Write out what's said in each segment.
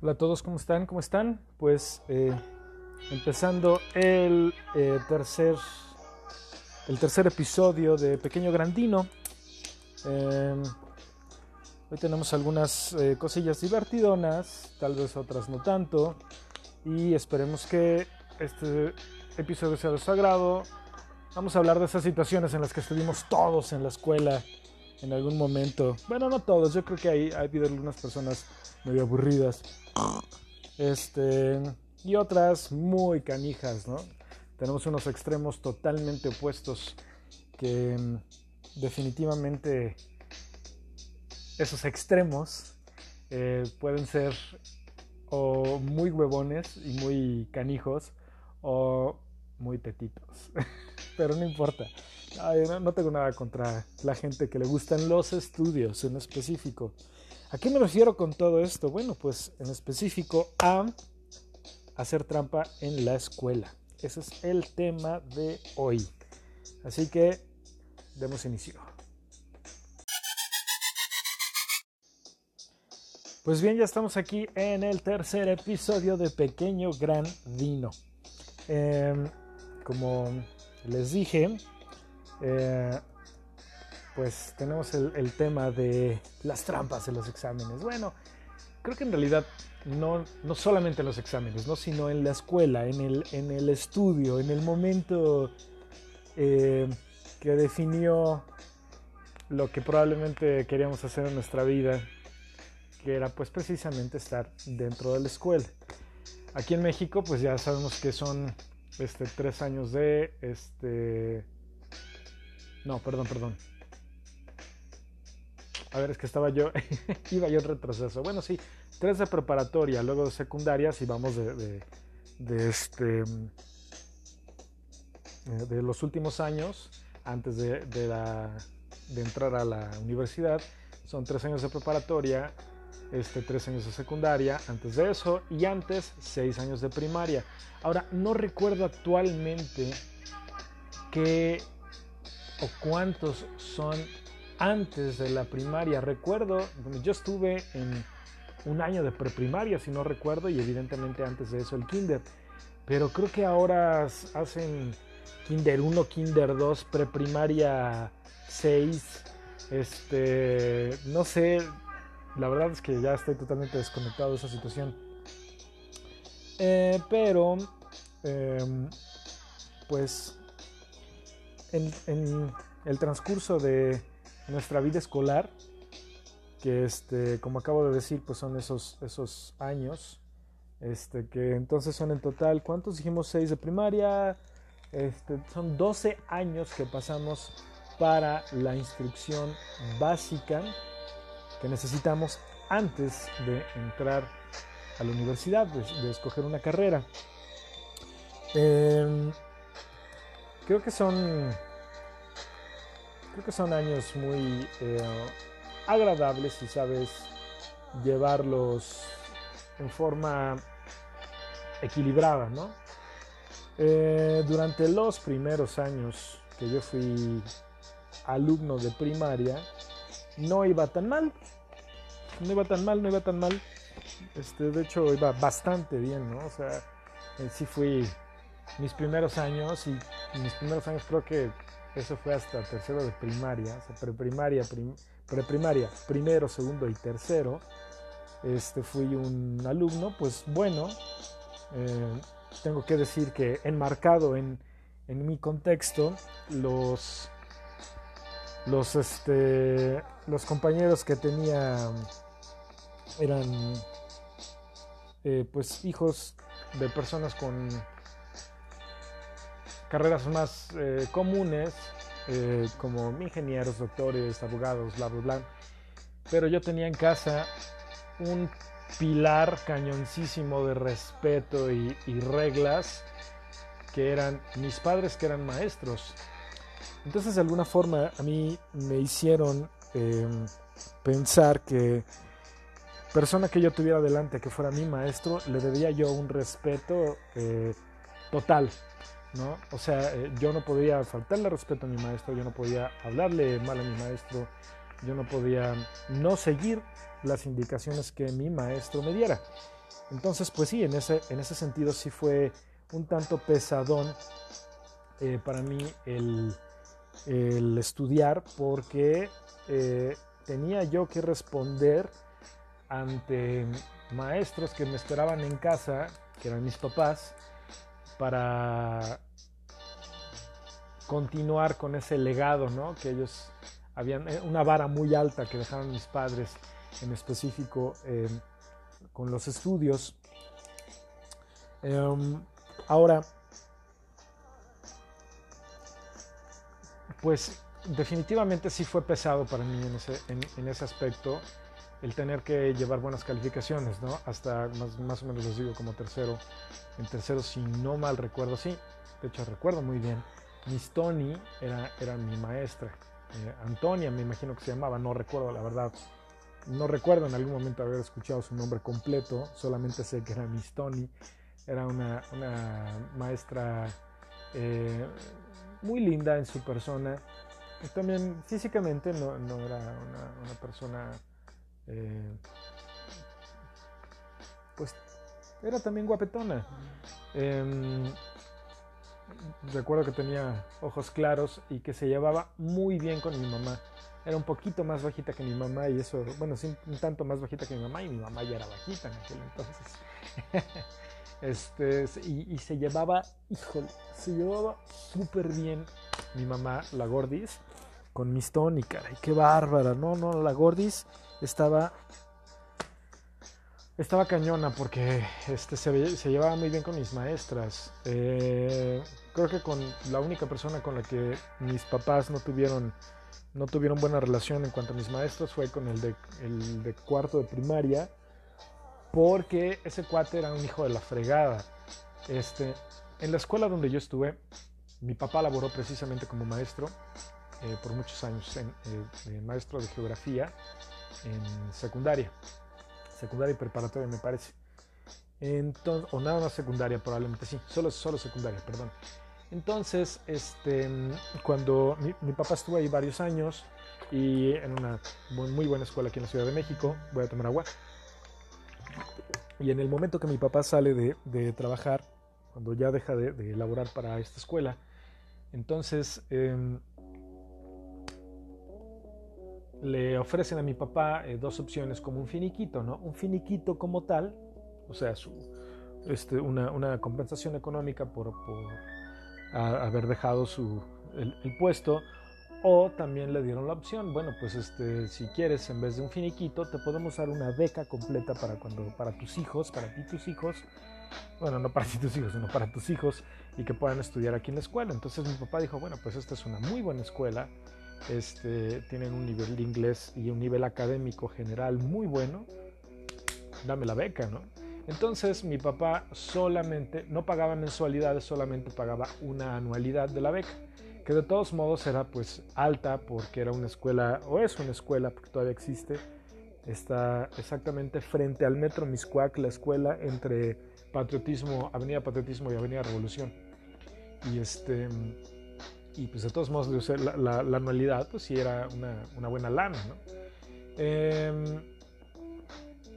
Hola a todos, ¿cómo están? ¿Cómo están? Pues eh, empezando el eh, tercer el tercer episodio de Pequeño Grandino. Em, hoy tenemos algunas eh, cosillas divertidonas, tal vez otras no tanto, y esperemos que este episodio sea de su agrado. Vamos a hablar de esas situaciones en las que estuvimos todos en la escuela en algún momento. Bueno, no todos, yo creo que hay, ha habido algunas personas medio aburridas. Este, y otras muy canijas, ¿no? Tenemos unos extremos totalmente opuestos que mm, definitivamente esos extremos eh, pueden ser o muy huevones y muy canijos o muy tetitos. Pero no importa. No, tengo nada contra la gente que le gustan los estudios en específico. ¿A qué me refiero con todo esto? Bueno, pues en específico a hacer trampa en la escuela. Ese es el tema de hoy. Así que demos inicio. Pues bien, ya estamos aquí en el tercer episodio de Pequeño Gran Dino. Em, como les dije, eh, pues tenemos el, tema de las trampas en los exámenes. Bueno, creo que en realidad no, no solamente en los exámenes, ¿no? sino en la escuela, en el, en el estudio, en el momento eh, que definió lo que probablemente queríamos hacer en nuestra vida, que era pues precisamente estar dentro de la escuela. Aquí en México pues ya sabemos que son este, tres años de... Este, no, perdón, perdón. A ver, es que estaba yo, iba yo en retroceso. Bueno, sí, tres de preparatoria, luego de secundarias y vamos de, de, este, de los últimos años, antes de, la, de entrar a la universidad, son tres años de preparatoria, este, tres años de secundaria, antes de eso, y antes seis años de primaria. Ahora, no recuerdo actualmente qué o cuántos son antes de la primaria. Recuerdo, yo estuve en un año de preprimaria, si no recuerdo, y evidentemente antes de eso el kinder. Pero creo que ahora hacen kinder 1, kinder 2, preprimaria 6. Este, no sé, la verdad es que ya estoy totalmente desconectado de esa situación. Eh, pero, em, pues, en el transcurso de nuestra vida escolar, que este, como acabo de decir, pues son esos, esos años, este, que entonces son en total, ¿cuántos dijimos? 6 de primaria, este, son 12 años que pasamos para la instrucción básica que necesitamos antes de entrar a la universidad, de, escoger una carrera. Em, creo que son creo que son años muy eh, agradables si sabes llevarlos en forma equilibrada, ¿no? Eh, durante los primeros años que yo fui alumno de primaria, no iba tan mal, no iba tan mal, no iba tan mal. Este, de hecho, iba bastante bien, ¿no? O sea, sí fui mis primeros años y mis primeros años creo que eso fue hasta tercero de primaria, o sea, preprimaria, preprimaria, primero, segundo y tercero. Este, fui un alumno, pues bueno, eh, tengo que decir que enmarcado en, en mi contexto, los, los, este, los compañeros que tenía eran eh, pues hijos de personas con carreras más eh, comunes, eh, como ingenieros, doctores, abogados, bla, bla, bla. Pero yo tenía en casa un pilar cañoncísimo de respeto y, reglas que eran mis padres que eran maestros. Entonces de alguna forma a mí me hicieron em, pensar que persona que yo tuviera delante que fuera mi maestro, le debía yo un respeto eh, total. O sea, eh, yo no podía faltarle respeto a mi maestro, yo no podía hablarle mal a mi maestro, yo no podía no seguir las indicaciones que mi maestro me diera. Entonces, pues sí, en ese, en ese sentido sí fue un tanto pesadón eh, para mí el, estudiar porque eh, tenía yo que responder ante maestros que me esperaban en casa, que eran mis papás, para continuar con ese legado, ¿no? Que ellos habían, eh, una vara muy alta que dejaron mis padres, en específico con los estudios. Em, ahora, pues definitivamente sí fue pesado para mí en ese, en, ese aspecto el tener que llevar buenas calificaciones, ¿no? Hasta más, más, o menos les digo como tercero. En tercero, si no mal recuerdo, sí, de hecho recuerdo muy bien. Miss Tony era, era mi maestra. Eh, Antonia me imagino que se llamaba, no recuerdo la verdad. No recuerdo en algún momento haber escuchado su nombre completo, solamente sé que era Miss Tony. Era una, una maestra eh, muy linda en su persona. También físicamente no, era una, persona, eh, pues era también guapetona. Recuerdo que tenía ojos claros y que se llevaba muy bien con mi mamá. Era un poquito más bajita que mi mamá y eso, bueno, un tanto más bajita que mi mamá y mi mamá ya era bajita en aquel entonces. Este, y, se llevaba, híjole, se llevaba súper bien mi mamá, la Gordis, con Miss Tony, caray, qué bárbara. No, no, la Gordis estaba estaba cañona porque este, se, se, llevaba muy bien con mis maestras. Eh, creo que con la única persona con la que mis papás no tuvieron, no tuvieron buena relación en cuanto a mis maestros fue con el de, el de cuarto de primaria porque ese cuate era un hijo de la fregada. Este, en la escuela donde yo estuve, mi papá laboró precisamente como maestro eh, por muchos años, en, eh, maestro de geografía en secundaria, secundaria y preparatoria me parece. Entonces, o nada más secundaria probablemente, sí, solo, solo secundaria, perdón. Entonces, este, cuando mi, papá estuvo ahí varios años y en una muy buena escuela aquí en la Ciudad de México, voy a tomar agua. Y en el momento que mi papá sale de, trabajar, cuando ya deja de, de, elaborar para esta escuela, entonces em, le ofrecen a mi papá eh, dos opciones como un finiquito, ¿no? Un finiquito como tal, o sea, su, este, una, compensación económica por, haber dejado su, el, el puesto, o también le dieron la opción, bueno, pues este, si quieres, en vez de un finiquito, te podemos dar una beca completa para cuando, para tus hijos, para ti tus hijos, bueno, no para ti tus hijos, sino para tus hijos y que puedan estudiar aquí en la escuela. Entonces mi papá dijo, bueno, pues esta es una muy buena escuela, este, tienen un nivel de inglés y un nivel académico general muy bueno, dame la beca, ¿no? Entonces mi papá solamente, no pagaba mensualidades, solamente pagaba una anualidad de la beca que de todos modos era pues alta porque era una escuela, o es una escuela porque todavía existe, está exactamente frente al metro Miscuac, la escuela entre Patriotismo, Avenida Patriotismo y Avenida Revolución. Y este y pues de todos modos la, anualidad pues sí era una, una buena lana, ¿no? Em,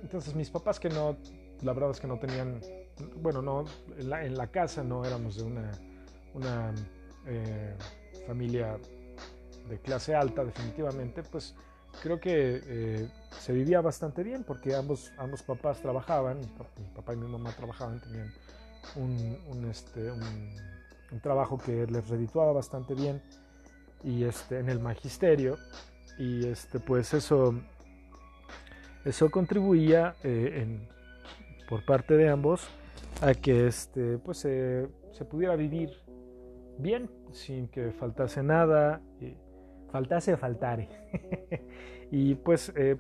entonces mis papás que no, la verdad es que no tenían, bueno, no, en la, casa no éramos de una, una eh, familia de clase alta definitivamente, pues creo que eh, se vivía bastante bien porque ambos, ambos papás trabajaban, mi papá y mi mamá trabajaban, tenían un, este, un, trabajo que les redituaba bastante bien y este, en el magisterio y este, pues eso, eso contribuía eh, en, por parte de ambos a que este, pues, se pudiera vivir bien, sin que faltase nada, faltase o faltare. y pues eh,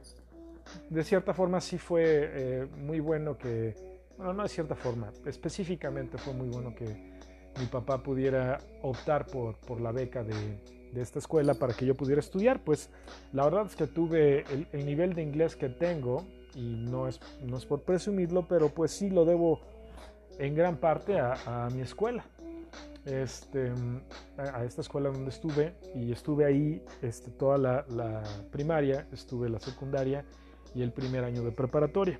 de cierta forma sí fue eh, muy bueno que, bueno, no de cierta forma, específicamente fue muy bueno que mi papá pudiera optar por, por la beca de, esta escuela para que yo pudiera estudiar, pues la verdad es que tuve el, nivel de inglés que tengo, y no es, no es por presumirlo, pero pues sí lo debo en gran parte a mi escuela este, a esta escuela donde estuve y estuve ahí este, toda la, primaria, estuve la secundaria y el primer año de preparatoria.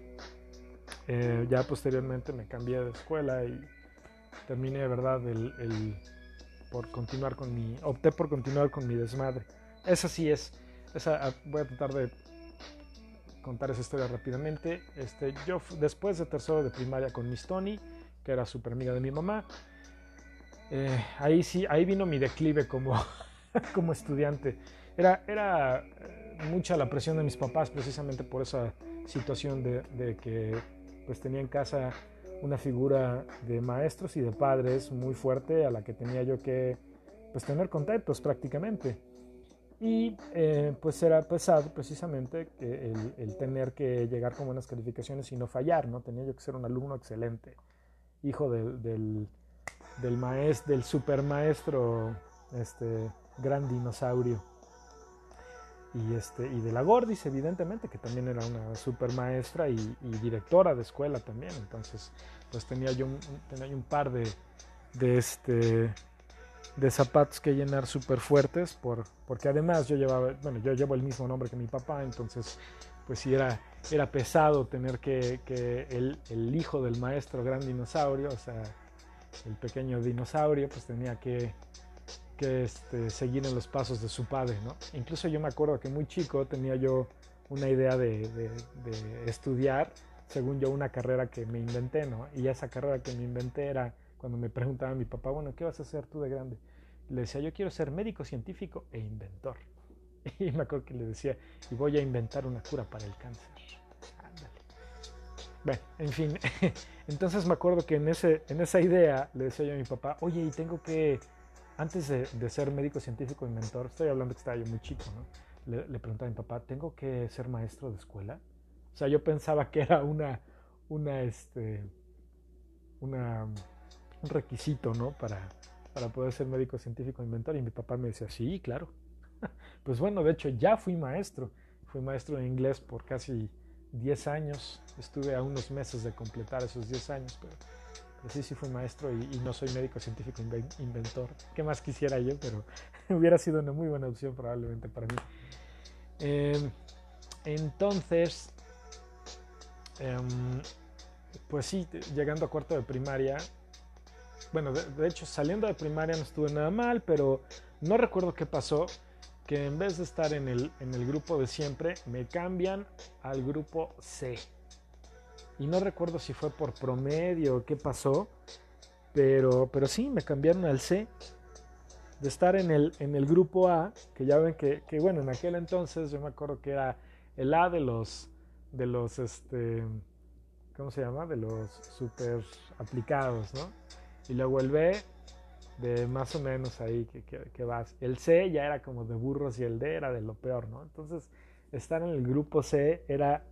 Eh, ya posteriormente me cambié de escuela y terminé de verdad el, por continuar con mi, opté por continuar con mi desmadre. Esa sí es, esa, ah, voy a tratar de contar esa historia rápidamente. Este, yo después de tercero de primaria con Miss Tony, que era súper amiga de mi mamá, eh, ahí sí, ahí vino mi declive como, como estudiante. Era, era eh, mucha la presión de mis papás precisamente por esa situación de, de que pues tenía en casa una figura de maestros y de padres muy fuerte a la que tenía yo que pues tener contentos prácticamente. Y eh, pues era pesado precisamente el, tener que llegar con buenas calificaciones y no fallar, ¿no? Tenía yo que ser un alumno excelente, hijo del, del, del maestro, del super maestro, este gran dinosaurio. Y, este, y de la Gordis, evidentemente, que también era una super maestra y, directora de escuela también. Entonces, pues tenía yo un, tenía un par de, de, este, de zapatos que llenar súper fuertes, por, porque además yo llevaba, bueno, yo llevo el mismo nombre que mi papá, entonces, pues sí era, era pesado tener que, que el, el hijo del maestro gran dinosaurio, o sea, el pequeño dinosaurio, pues tenía que que este, seguir en los pasos de su padre, ¿no? Incluso yo me acuerdo que muy chico tenía yo una idea de, estudiar, según yo, una carrera que me inventé, ¿no? Y esa carrera que me inventé era cuando me preguntaba mi papá, bueno, ¿qué vas a hacer tú de grande? Le decía, yo quiero ser médico científico e inventor. Y me acuerdo que le decía, y voy a inventar una cura para el cáncer. Ándale. Bueno, en fin, entonces me acuerdo que en, ese, en esa idea le decía yo a mi papá, oye, y tengo que antes de, ser médico científico inventor, estoy hablando que estaba yo muy chico, ¿no? Le, preguntaba a mi papá, ¿tengo que ser maestro de escuela? O sea, yo pensaba que era una, una, este, una, un requisito, ¿no? Para, para poder ser médico científico inventor. Y mi papá me decía, sí, claro. Pues bueno, de hecho ya fui maestro. Fui maestro de inglés por casi 10 años. Estuve a unos meses de completar esos 10 años, pero sí, sí fui maestro y, no soy médico científico inventor. ¿Qué más quisiera yo? Pero hubiera sido una muy buena opción probablemente para mí. Em, entonces, em, pues sí, llegando a cuarto de primaria, bueno, de, hecho saliendo de primaria no estuve nada mal, pero no recuerdo qué pasó, que en vez de estar en el, en el grupo de siempre, me cambian al grupo C y no recuerdo si fue por promedio o qué pasó, pero, pero sí, me cambiaron al C. De estar en el, en el grupo A, que ya ven que, que, bueno, en aquel entonces yo me acuerdo que era el A de los, de los, este, ¿cómo se llama? De los super aplicados, ¿no? Y luego el B de más o menos ahí que, que, que, vas. El C ya era como de burros y el D era de lo peor, ¿no? Entonces, estar en el grupo C era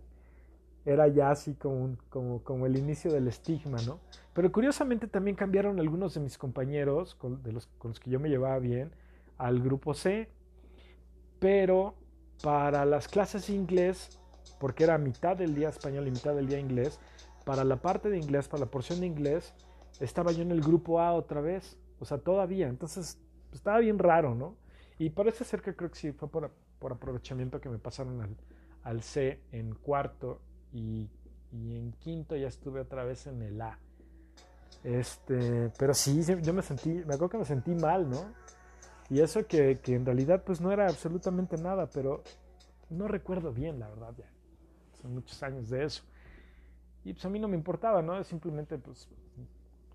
era ya así como, como, como, el inicio del estigma, ¿no? Pero curiosamente también cambiaron algunos de mis compañeros, con, de los, con los que yo me llevaba bien, al grupo C, pero para las clases inglés, porque era mitad del día español y mitad del día inglés, para la parte de inglés, para la porción de inglés, estaba yo en el grupo A otra vez, o sea, todavía, entonces estaba bien raro, ¿no? Y parece ser que creo que sí fue por, por aprovechamiento que me pasaron al, al C en cuarto y, en quinto ya estuve otra vez en el A. Este, pero sí, yo me sentí, me acuerdo que me sentí mal, ¿no? Y eso que, que, en realidad pues no era absolutamente nada, pero no recuerdo bien, la verdad, ya. Son muchos años de eso. Y pues a mí no me importaba, ¿no? Simplemente pues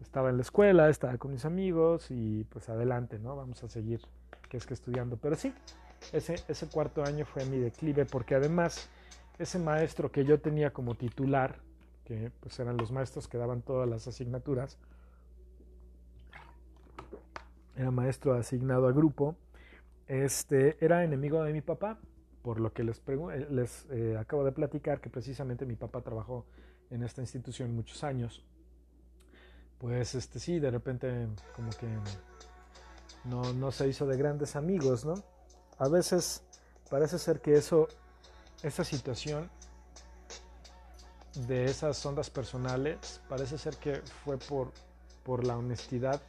estaba en la escuela, estaba con mis amigos y pues adelante, ¿no? Vamos a seguir, que es que estudiando. Pero sí, ese, ese cuarto año fue mi declive porque además ese maestro que yo tenía como titular, que pues eran los maestros que daban todas las asignaturas, era maestro asignado a grupo, este, era enemigo de mi papá, por lo que les, eh, les eh, acabo de platicar que precisamente mi papá trabajó en esta institución muchos años. Pues este sí, de repente como que no, no se hizo de grandes amigos, ¿no? A veces parece ser que eso esta situación de esas ondas personales parece ser que fue por, por la honestidad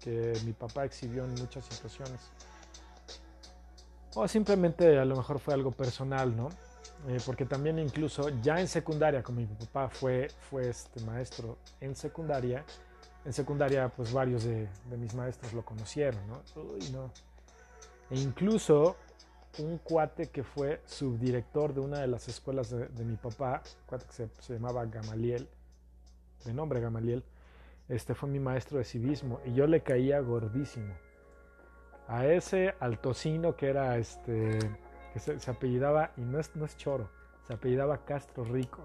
que mi papá exhibió en muchas situaciones. O simplemente a lo mejor fue algo personal, ¿no? Eh, porque también incluso ya en secundaria, como mi papá fue, fue este maestro en secundaria, en secundaria pues varios de, mis maestros lo conocieron, ¿no? E incluso un cuate que fue subdirector de una de las escuelas de, mi papá, un cuate que se, se, llamaba Gamaliel, de nombre Gamaliel, este fue mi maestro de civismo y yo le caía gordísimo. A ese altocino que era este que se, apellidaba, y no es, no es choro, se apellidaba Castro Rico.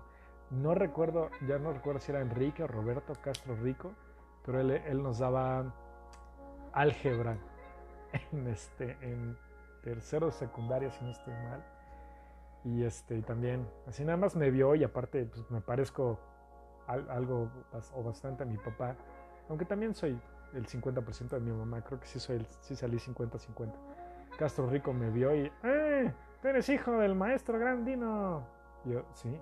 No recuerdo, ya no recuerdo si era Enrique o Roberto Castro Rico, pero él, él nos daba álgebra en, este, en tercero de secundaria, si no estoy mal. Y este, también, así nada más me vio y aparte pues, me parezco algo o bastante a mi papá, aunque también soy el 50% de mi mamá, creo que sí, soy sí salí 50-50. Castro Rico me vio y, ¡eh! Tú eres hijo del maestro Grandino. Yo, sí.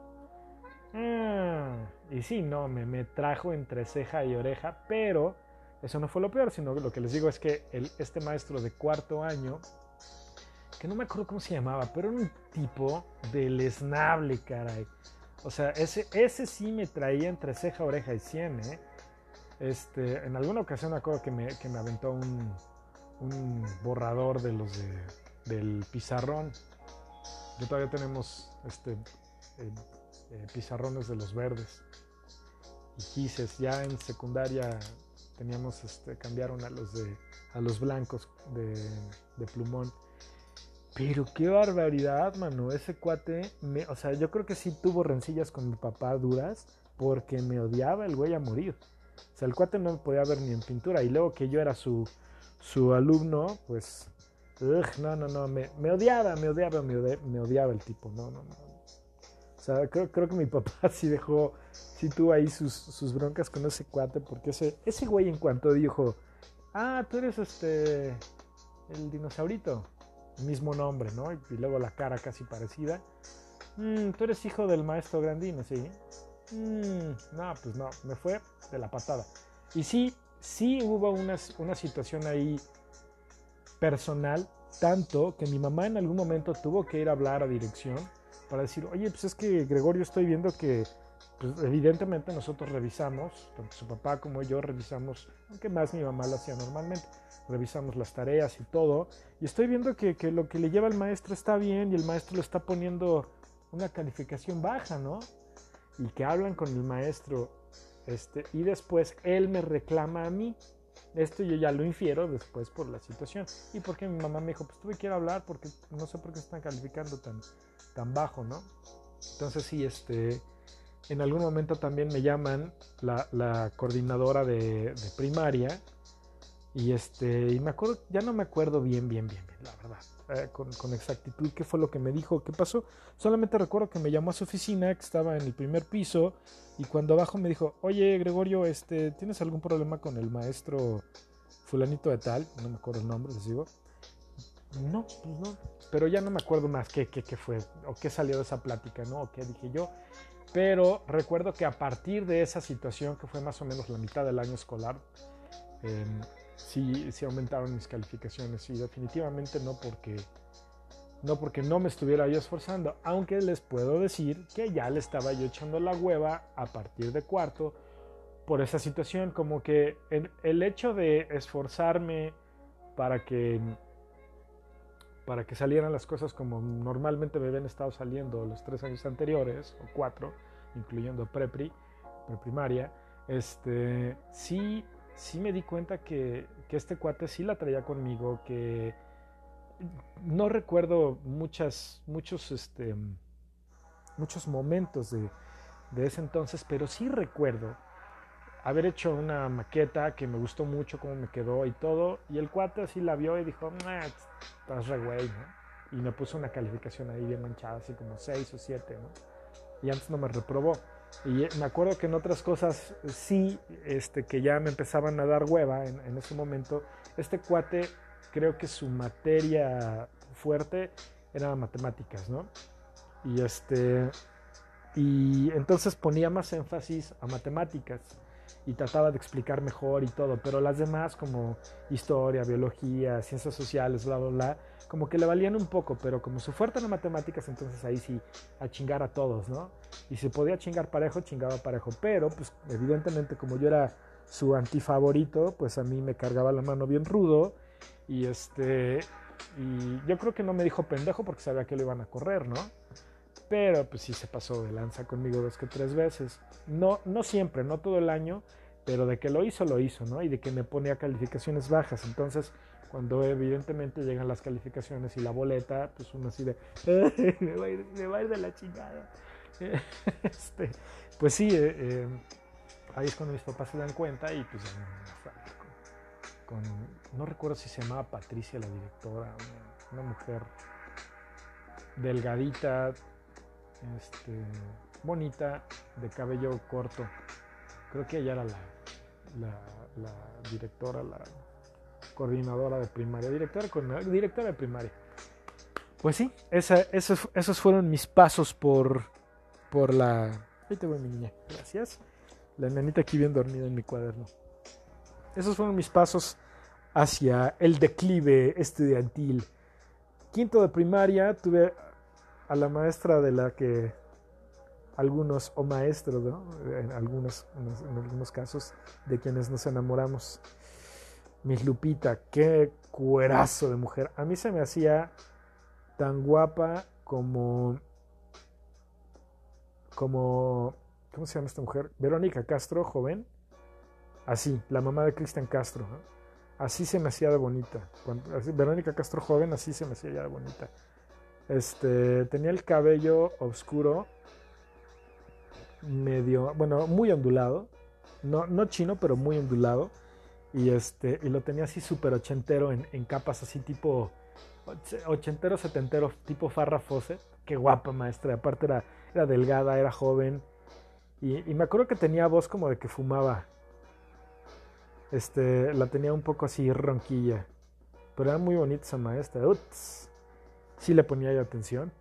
Ah, y sí, no, me, me trajo entre ceja y oreja, pero eso no fue lo peor, sino lo que les digo es que el, este maestro de cuarto año, que no me acuerdo cómo se llamaba, pero era un tipo deleznable, caray. O sea, ese, ese sí me traía entre ceja, oreja y cien, ¿eh? Este, en alguna ocasión me acuerdo que me, que me aventó un, un borrador de los del pizarrón. Yo todavía tenemos este, eh, eh, pizarrones de los verdes y gises. Ya en secundaria teníamos, este, cambiaron a los de a los blancos de, de plumón. Pero qué barbaridad, mano. Ese cuate, me, o sea, yo creo que sí tuvo rencillas con mi papá duras porque me odiaba el güey a morir. O sea, el cuate no me podía ver ni en pintura. Y luego que yo era su, su alumno, pues, no, no, no, me, odiaba, me odiaba, me odiaba, el tipo, no, no, no. O sea, creo, creo que mi papá sí dejó, sí tuvo ahí sus, sus broncas con ese cuate, porque ese, ese güey en cuanto dijo, ah, tú eres este, el dinosaurito, mismo nombre, ¿no? Y, luego la cara casi parecida. Mm, tú eres hijo del maestro Grandino, ¿sí? Mm, no, pues no, me fue de la patada. Y sí, sí hubo una, una situación ahí personal, tanto que mi mamá en algún momento tuvo que ir a hablar a dirección para decir, oye, pues es que Gregorio estoy viendo que pues, evidentemente nosotros revisamos, tanto su papá como yo revisamos, aunque más mi mamá lo hacía normalmente, revisamos las tareas y todo, y estoy viendo que, que lo que le lleva el maestro está bien y el maestro le está poniendo una calificación baja, ¿no? Y que hablan con el maestro este, y después él me reclama a mí. Esto yo ya lo infiero después por la situación. Y porque mi mamá me dijo, pues tuve que ir hablar porque no sé por qué están calificando tan, tan bajo, ¿no? Entonces sí, este, en algún momento también me llaman la, coordinadora de, de, primaria. Y este, y me acuerdo, ya no me acuerdo bien, bien, bien, la verdad. Eh, con, con, exactitud qué fue lo que me dijo, qué pasó. Solamente recuerdo que me llamó a su oficina, que estaba en el primer piso, y cuando abajo me dijo, oye Gregorio, este, ¿tienes algún problema con el maestro fulanito de tal? No me acuerdo el nombre, les digo. No, pues no. Pero ya no me acuerdo más qué, qué, qué fue, o qué salió de esa plática, ¿no? O qué dije yo. Pero recuerdo que a partir de esa situación, que fue más o menos la mitad del año escolar, eh, sí, sí aumentaron mis calificaciones y definitivamente no porque no porque no me estuviera yo esforzando, aunque les puedo decir que ya le estaba yo echando la hueva a partir de cuarto por esa situación, como que el, hecho de esforzarme para que para que salieran las cosas como normalmente me habían estado saliendo los tres años anteriores, o cuatro, incluyendo prepri, preprimaria, este, sí sí me di cuenta que, este cuate sí la traía conmigo, que no recuerdo muchas, muchos, este, muchos momentos de, ese entonces, pero sí recuerdo haber hecho una maqueta que me gustó mucho cómo me quedó y todo, y el cuate así la vio y dijo, estás re güey, Y me puso una calificación ahí bien manchada, así como 6 o 7, ¿no? Y antes no me reprobó. Y me acuerdo que en otras cosas sí, este, que ya me empezaban a dar hueva en, ese momento, este cuate creo que su materia fuerte era matemáticas, ¿no? Y este, y entonces ponía más énfasis a matemáticas y trataba de explicar mejor y todo, pero las demás como historia, biología, ciencias sociales, bla, bla, bla, como que le valían un poco, pero como su fuerte en matemáticas, entonces ahí sí, a chingar a todos, ¿no? Y si podía chingar parejo, chingaba parejo, pero pues evidentemente como yo era su antifavorito, pues a mí me cargaba la mano bien rudo y este, y yo creo que no me dijo pendejo porque sabía que lo iban a correr, ¿no? Pero pues sí se pasó de lanza conmigo dos que tres veces. No, no siempre, no todo el año, pero de que lo hizo, lo hizo, ¿no? Y de que me ponía calificaciones bajas. Entonces, cuando evidentemente llegan las calificaciones y la boleta, pues uno así de, me va, a ir, me va a ir de la chingada. Este, pues sí, eh, eh, ahí es cuando mis papás se dan cuenta y pues con, no recuerdo si se llamaba Patricia la directora, una mujer delgadita, este, bonita, de cabello corto. Creo que ella era la, directora, la coordinadora de primaria, directora, directora de primaria. Pues sí, esos, esos fueron mis pasos por, por la... Ahí te voy, mi niña. Gracias. La nenita aquí bien dormida en mi cuaderno. Esos fueron mis pasos hacia el declive estudiantil. Quinto de primaria tuve a la maestra de la que algunos, o maestros, ¿no? en, algunos, en algunos casos, de quienes nos enamoramos. Miss Lupita, qué cuerazo de mujer. A mí se me hacía tan guapa como, como, ¿cómo se llama esta mujer? Verónica Castro, joven. Así, la mamá de Cristian Castro. Así se me hacía de bonita. Verónica Castro, joven, así se me hacía ya de bonita. Este, tenía el cabello oscuro, medio, bueno, muy ondulado. No, no chino, pero muy ondulado. Y, este, y lo tenía así súper ochentero en, capas así tipo ochentero, setentero, tipo Farrah Fawcett. Qué guapa maestra. Aparte era, era delgada, era joven. Y, y, me acuerdo que tenía voz como de que fumaba. Este, la tenía un poco así ronquilla. Pero era muy bonita esa maestra. Uts sí le ponía yo atención.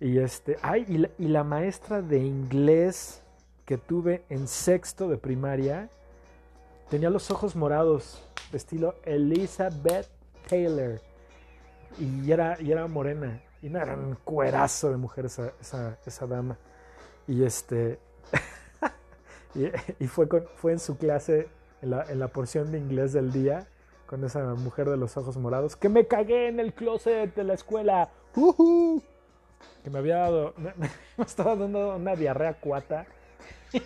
Y este, ay, y la, y la maestra de inglés que tuve en sexto de primaria tenía los ojos morados, de estilo Elizabeth Taylor. Y era, y era morena. Y no era un cuerazo de mujer esa, esa, esa dama. Y este. y, fue, fue en su clase, en la, en la porción de inglés del día con esa mujer de los ojos morados, que me cagué en el closet de la escuela, que me había dado, me, estaba dando una diarrea cuata.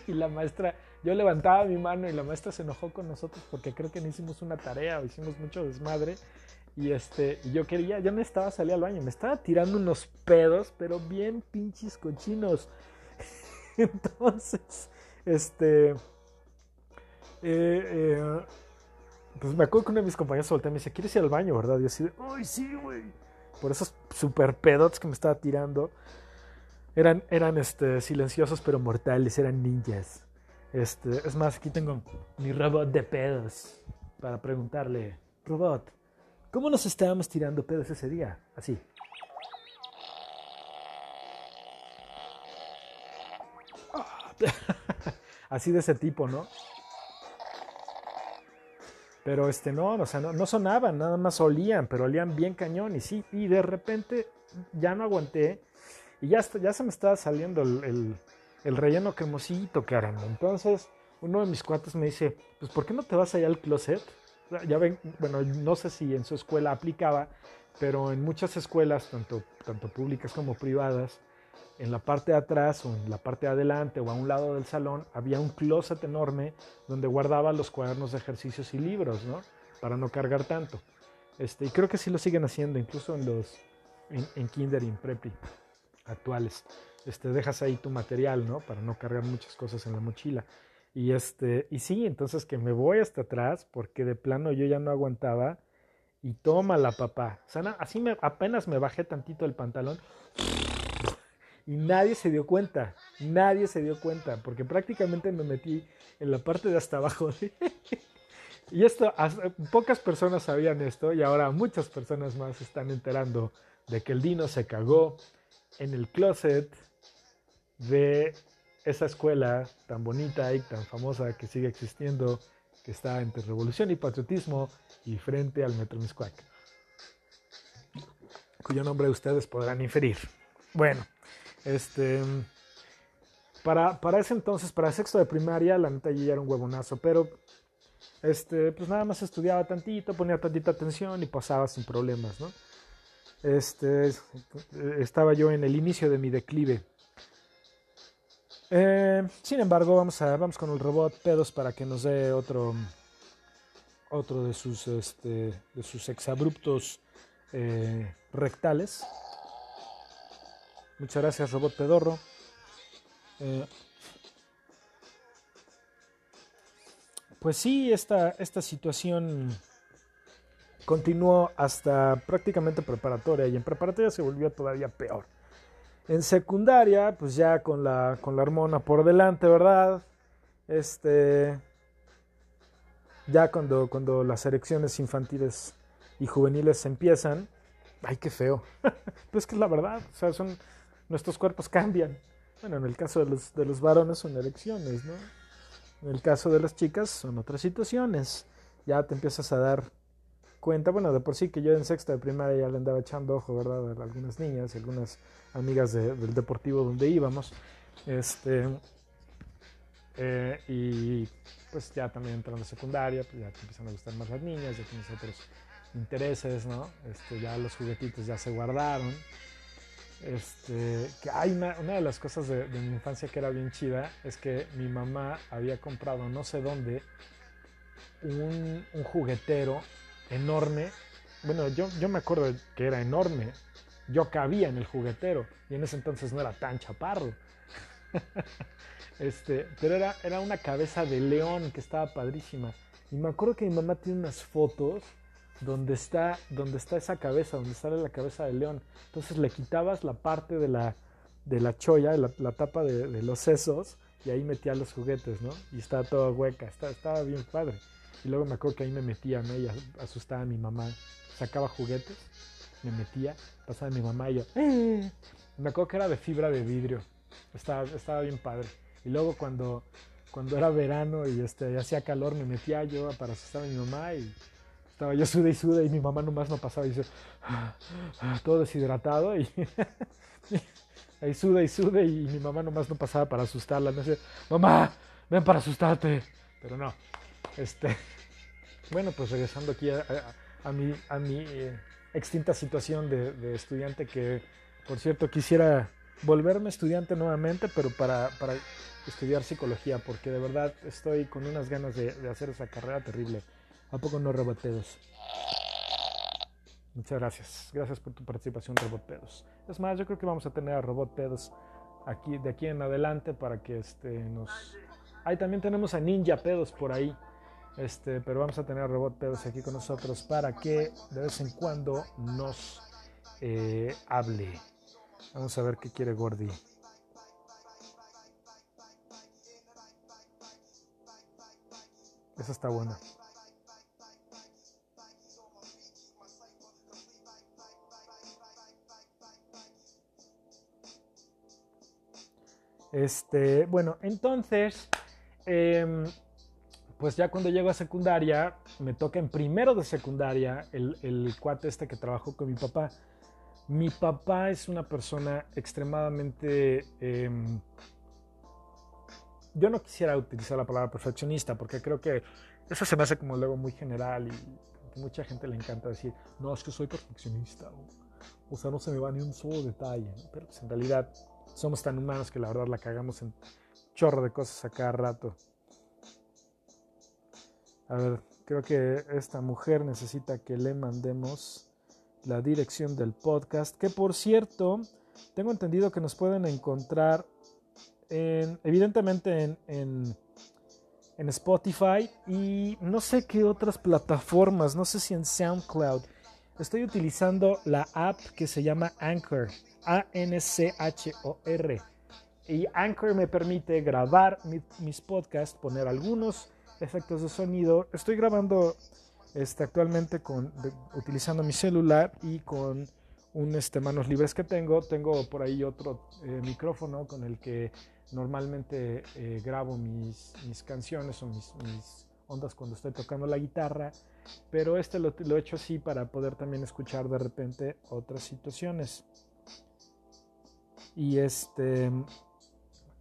Y la maestra, yo levantaba mi mano y la maestra se enojó con nosotros porque creo que no hicimos una tarea o hicimos mucho desmadre. Y este, yo quería, yo estaba salir al baño, me estaba tirando unos pedos, pero bien pinches cochinos. Entonces, este, eh, eh, pues me acuerdo que uno de mis compañeros voltea y me dice, ¿quieres ir al baño, verdad? Y yo así de, ¡ay, sí, güey! Por esos super pedots que me estaba tirando. Eran, eran este, silenciosos pero mortales, eran ninjas. Este, es más, aquí tengo mi robot de pedos para preguntarle, robot, ¿cómo nos estábamos tirando pedos ese día? Así. Así de ese tipo, ¿no? Pero este no, o sea, no, sonaban, nada más olían, pero olían bien cañón y sí, y de repente ya no aguanté y ya, ya se me estaba saliendo el, relleno cremosito, caramba. Entonces, uno de mis cuates me dice, pues ¿por qué no te vas allá al closet? Ya ven, bueno, no sé si en su escuela aplicaba, pero en muchas escuelas, tanto, tanto públicas como privadas, en la parte de atrás o en la parte de adelante o a un lado del salón había un closet enorme donde guardaba los cuadernos de ejercicios y libros, ¿no? Para no cargar tanto. Este, y creo que sí lo siguen haciendo, incluso en los en, kinder y en prepi actuales. Este, dejas ahí tu material, ¿no? Para no cargar muchas cosas en la mochila. Y este, y sí, entonces que me voy hasta atrás porque de plano yo ya no aguantaba y toma la papá. O sea, así me, apenas me bajé tantito el pantalón y nadie se dio cuenta, nadie se dio cuenta, porque prácticamente me metí en la parte de hasta abajo. y esto, pocas personas sabían esto y ahora muchas personas más están enterando de que el Dino se cagó en el closet de esa escuela tan bonita y tan famosa que sigue existiendo, que está entre revolución y patriotismo y frente al Metro Miscuac. cuyo nombre ustedes podrán inferir. Bueno, este... Para, para ese entonces, para sexto de primaria, la neta ya era un huevonazo, pero este, pues nada más estudiaba tantito, ponía tantita atención y pasaba sin problemas, ¿no? Este, estaba yo en el inicio de mi declive. Eh, sin embargo, vamos, a, vamos con el robot pedos para que nos dé otro, otro de sus, este, de sus exabruptos eh, rectales. Muchas gracias, robot pedorro. Eh, pues sí, esta, esta situación continuó hasta prácticamente preparatoria y en preparatoria se volvió todavía peor. En secundaria, pues ya con la, con la hormona por delante, ¿verdad? Este, ya cuando, cuando las erecciones infantiles y juveniles empiezan, ay, qué feo. pues que es la verdad, o sea, son, nuestros cuerpos cambian. Bueno, en el caso de los, de los varones son elecciones, ¿no? En el caso de las chicas son otras situaciones. Ya te empiezas a dar cuenta, bueno, de por sí que yo en sexta de primaria ya le andaba echando ojo, ¿verdad? A algunas niñas, algunas amigas del deportivo donde íbamos. Este, eh, y pues ya también entrando a secundaria, pues ya te empiezan a gustar más las niñas, ya tienes otros intereses, ¿no? Este, ya los juguetitos ya se guardaron. Este, que una, de las cosas de, mi infancia que era bien chida es que mi mamá había comprado no sé dónde un, juguetero enorme. Bueno, yo, yo me acuerdo que era enorme. Yo cabía en el juguetero y en ese entonces no era tan chaparro. este, pero era, era una cabeza de león que estaba padrísima. Y me acuerdo que mi mamá tiene unas fotos donde está, donde está esa cabeza, donde sale la cabeza del león. Entonces le quitabas la parte de la, de la cholla, la, tapa de, los sesos, y ahí metía los juguetes, ¿no? Y estaba toda hueca, estaba, estaba bien padre. Y luego me acuerdo que ahí me metía, ¿no? Y asustaba a mi mamá. Sacaba juguetes, me metía, pasaba a mi mamá y yo, ¡Eh! Me acuerdo que era de fibra de vidrio. Estaba, estaba bien padre. Y luego cuando, cuando era verano y este, hacía calor, me metía yo para asustar a mi mamá y estaba yo sude y sude y mi mamá nomás no pasaba y dice, todo deshidratado y ahí sude y sude y mi mamá nomás no pasaba para asustarla. Me dice, mamá, ven para asustarte. Pero no, este, bueno, pues regresando aquí a, mi, a mi eh, extinta situación de, estudiante que, por cierto, quisiera volverme estudiante nuevamente, pero para, para estudiar psicología, porque de verdad estoy con unas ganas de hacer esa carrera terrible. ¿A poco no, Robotedos? Muchas gracias. Gracias por tu participación, Robotedos. Es más, yo creo que vamos a tener a Robotedos aquí, de aquí en adelante para que este, nos... Ahí también tenemos a Ninja Pedos por ahí. Este, pero vamos a tener a Robot Pedos aquí con nosotros para que de vez en cuando nos eh, hable. Vamos a ver qué quiere Gordy. Esa está buena. Este, bueno, entonces, em, pues ya cuando llego a secundaria, me toca en primero de secundaria el, el cuate este que trabajó con mi papá. Mi papá es una persona extremadamente... Em, yo no quisiera utilizar la palabra perfeccionista porque creo que eso se me hace como luego muy general y mucha gente le encanta decir, no, es que soy perfeccionista. O, sea, no se me va ni un solo detalle. Pero pues, en realidad somos tan humanos que la verdad la cagamos en chorro de cosas a cada rato. A ver, creo que esta mujer necesita que le mandemos la dirección del podcast, que por cierto, tengo entendido que nos pueden encontrar en, evidentemente en, en, en Spotify y no sé qué otras plataformas, no sé si en SoundCloud. Estoy utilizando la app que se llama Anchor. A-N-C-H-O-R. Y Anchor me permite grabar mis podcasts, poner algunos efectos de sonido. Estoy grabando este, actualmente con, utilizando mi celular y con un este, manos libres que tengo. Tengo por ahí otro eh, micrófono con el que normalmente eh, grabo mis, mis, canciones o mis, ondas cuando estoy tocando la guitarra, pero este lo, he hecho así para poder también escuchar de repente otras situaciones. Y este...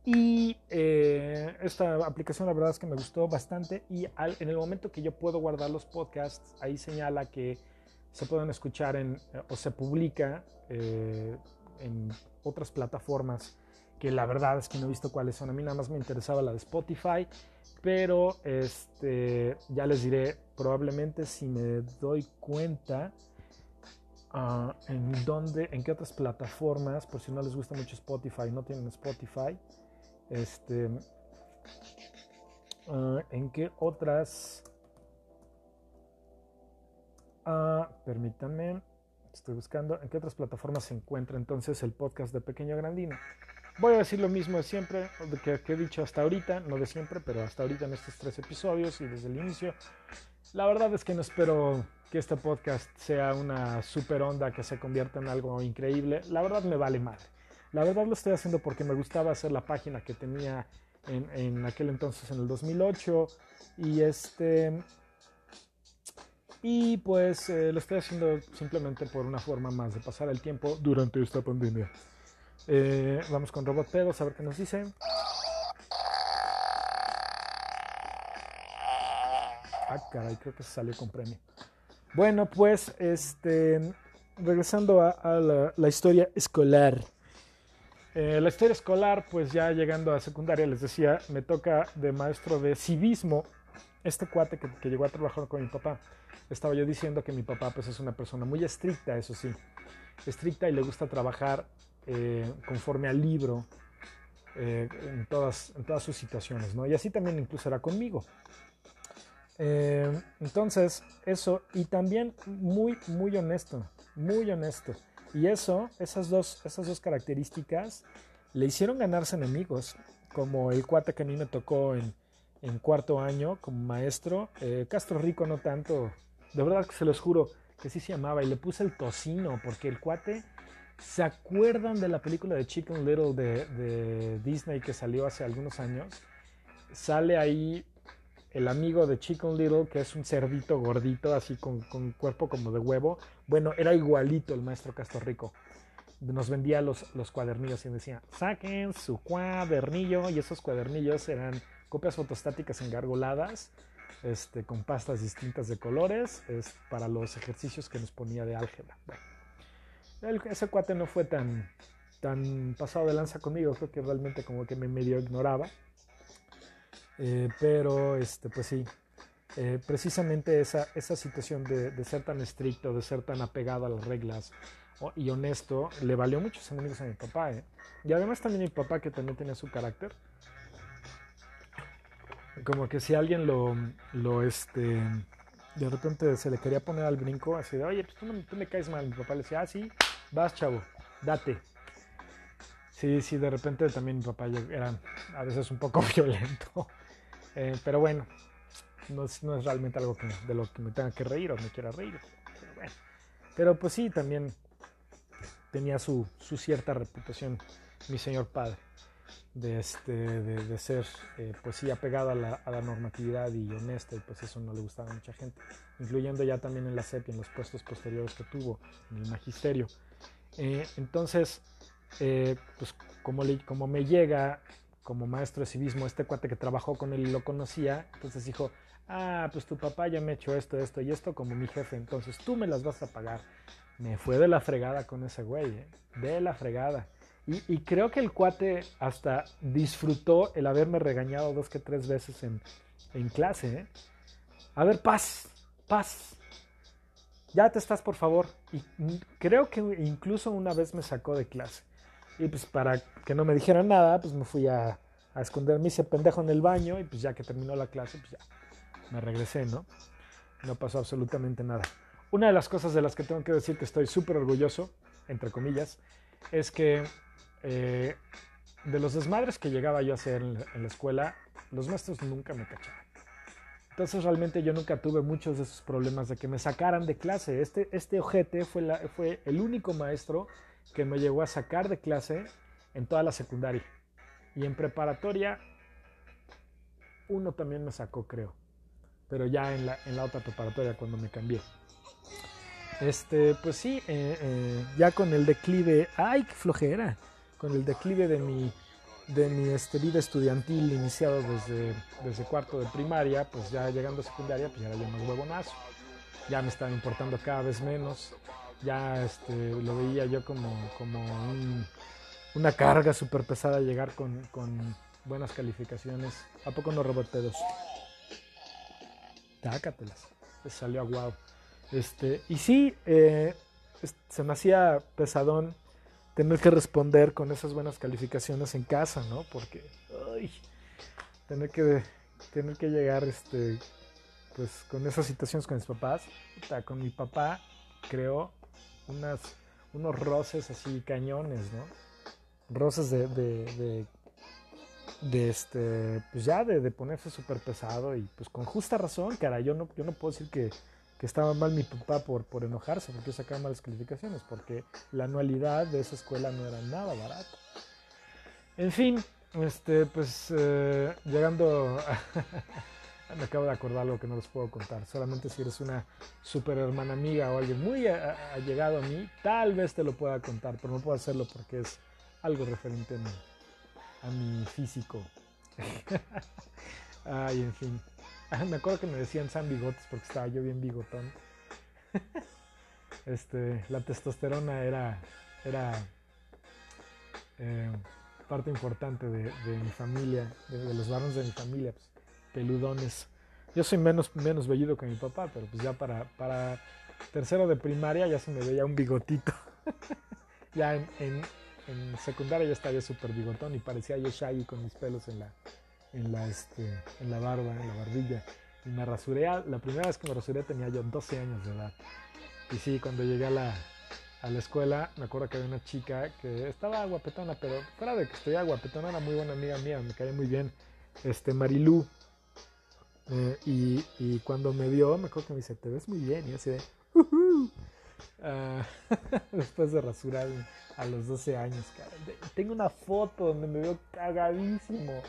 Y eh, esta aplicación la verdad es que me gustó bastante y en el momento que yo puedo guardar los podcasts, ahí señala que se pueden escuchar en, eh, o se publica eh, en otras plataformas que la verdad es que no he visto cuáles son. A mí nada más me interesaba la de Spotify, pero este, ya les diré probablemente si me doy cuenta uh, en dónde, en qué otras plataformas, por si no les gusta mucho Spotify, no tienen Spotify, este, uh, en qué otras, uh, permítanme, estoy buscando en qué otras plataformas se encuentra entonces el podcast de Pequeño Grandino. Voy a decir lo mismo de siempre, que, que he dicho hasta ahorita, no de siempre, pero hasta ahorita en estos tres episodios y desde el inicio. La verdad es que no espero que este podcast sea una super onda que se convierta en algo increíble. La verdad me vale madre. La verdad lo estoy haciendo porque me gustaba hacer la página que tenía en, en aquel entonces, en el 2008. Y este... Y pues eh, lo estoy haciendo simplemente por una forma más de pasar el tiempo durante esta pandemia. Eh, vamos con Robot Pedos a ver qué nos dice. Ah, caray, creo que salió con premio. Bueno, pues, este, regresando a, la, historia escolar. Eh, la historia escolar, pues ya llegando a secundaria, les decía, me toca de maestro de civismo. Este cuate que, que, llegó a trabajar con mi papá, estaba yo diciendo que mi papá pues es una persona muy estricta, eso sí, estricta y le gusta trabajar eh, conforme al libro eh, en, todas, en todas sus situaciones, ¿no? Y así también incluso era conmigo. Eh, entonces, eso, y también muy, muy honesto, muy honesto. Y eso, esas dos, esas dos características le hicieron ganarse enemigos, como el cuate que a mí me tocó en, en cuarto año como maestro. Castro Rico no tanto, de verdad que se los juro que sí se llamaba, y le puse el tocino, porque el cuate ¿Se acuerdan de la película de Chicken Little de, Disney que salió hace algunos años? Sale ahí el amigo de Chicken Little, que es un cerdito gordito, así con, cuerpo como de huevo. Bueno, era igualito el maestro Castro Rico. Nos vendía los, los cuadernillos y decía, saquen su cuadernillo. Y esos cuadernillos eran copias fotostáticas engargoladas, este, con pastas distintas de colores, es para los ejercicios que nos ponía de álgebra. Bueno ese cuate no fue tan, tan pasado de lanza conmigo, creo que realmente como que me medio ignoraba. Eh, pero, este, pues sí, eh, precisamente esa, esa situación de, ser tan estricto, de ser tan apegado a las reglas y honesto, le valió muchos enemigos a mi papá. ¿eh? Y además también mi papá, que también tenía su carácter. Como que si alguien lo, lo, este, de repente se le quería poner al brinco, así de, oye, pues tú, no, tú me caes mal. Mi papá le decía, ah, sí, vas, chavo, date. Sí, sí, de repente también mi papá era a veces un poco violento. Eh, pero bueno, no es, no es, realmente algo que, de lo que me tenga que reír o me quiera reír. Pero, bueno. pero pues sí, también tenía su, su cierta reputación mi señor padre de, este, de, ser, eh, pues sí, apegado a la, normatividad y honesto, y pues eso no le gustaba a mucha gente, incluyendo ya también en la CEP y en los puestos posteriores que tuvo en el magisterio. Eh, entonces, eh, pues como, le, como me llega como maestro de civismo este cuate que trabajó con él y lo conocía, entonces dijo, ah, pues tu papá ya me ha hecho esto, esto y esto como mi jefe, entonces tú me las vas a pagar. Me fue de la fregada con ese güey, de la fregada. Y, creo que el cuate hasta disfrutó el haberme regañado dos que tres veces en, en clase. ¿eh? A ver, paz, paz. Ya te estás, por favor. Y creo que incluso una vez me sacó de clase. Y pues para que no me dijera nada, pues me fui a, esconderme ese pendejo en el baño. Y pues ya que terminó la clase, pues ya me regresé, ¿no? No pasó absolutamente nada. Una de las cosas de las que tengo que decir que estoy súper orgulloso, entre comillas, es que eh, de los desmadres que llegaba yo a hacer en, la escuela, los maestros nunca me cachaban. Entonces realmente yo nunca tuve muchos de esos problemas de que me sacaran de clase. Este, este ojete fue, fue el único maestro que me llegó a sacar de clase en toda la secundaria. Y en preparatoria, uno también me sacó, creo. pero ya en la, en la otra preparatoria cuando me cambié. Este, pues sí, eh, eh, ya con el declive, ay, qué flojera, con el declive de mi, de mi este, vida estudiantil iniciado desde, desde cuarto de primaria, pues ya llegando a secundaria, pues ya era ya más huevonazo. Ya me estaba importando cada vez menos, ya este, lo veía yo como, como una carga súper pesada llegar con, con, buenas calificaciones. ¿A poco no reboté dos? Tácatelas, salió aguado. Este, y sí, eh, se me hacía pesadón tener que responder con esas buenas calificaciones en casa, ¿no? Porque ay, tener que tener que llegar este pues con esas situaciones con mis papás, con mi papá creo unas unos roces así cañones, ¿no? Roces de, de, de, este pues ya de, de ponerse súper pesado y pues con justa razón, cara, yo no yo no puedo decir que que estaba mal mi papá por, por enojarse, porque sacaba malas calificaciones, porque la anualidad de esa escuela no era nada barata. En fin, este, pues eh, llegando a, me acabo de acordar algo que no les puedo contar. Solamente si eres una super hermana amiga o alguien muy allegado a, mí, tal vez te lo pueda contar, pero no puedo hacerlo porque es algo referente a mi, a mi físico. Ay, en fin. me acuerdo que me decían San Bigotes porque estaba yo bien bigotón. este, la testosterona era, era eh, parte importante de, mi familia, de, los varones de mi familia, pues, peludones. Yo soy menos, menos velludo que mi papá, pero pues ya para, para tercero de primaria ya se me veía un bigotito. ya en, en, en, secundaria ya estaba súper bigotón y parecía yo Shaggy con mis pelos en la, en la, este, en la barba, en la barbilla. Y me rasuré, la primera vez que me rasuré tenía yo 12 años de edad. Y sí, cuando llegué a la, a la escuela, me acuerdo que había una chica que estaba guapetona, pero fuera de que estoy guapetona, era muy buena amiga mía, me caía muy bien, este, Marilú. Eh, y, y, cuando me vio, me acuerdo que me dice, te ves muy bien, y así de, ah, después de rasurarme a los 12 años, Tengo una foto donde me veo cagadísimo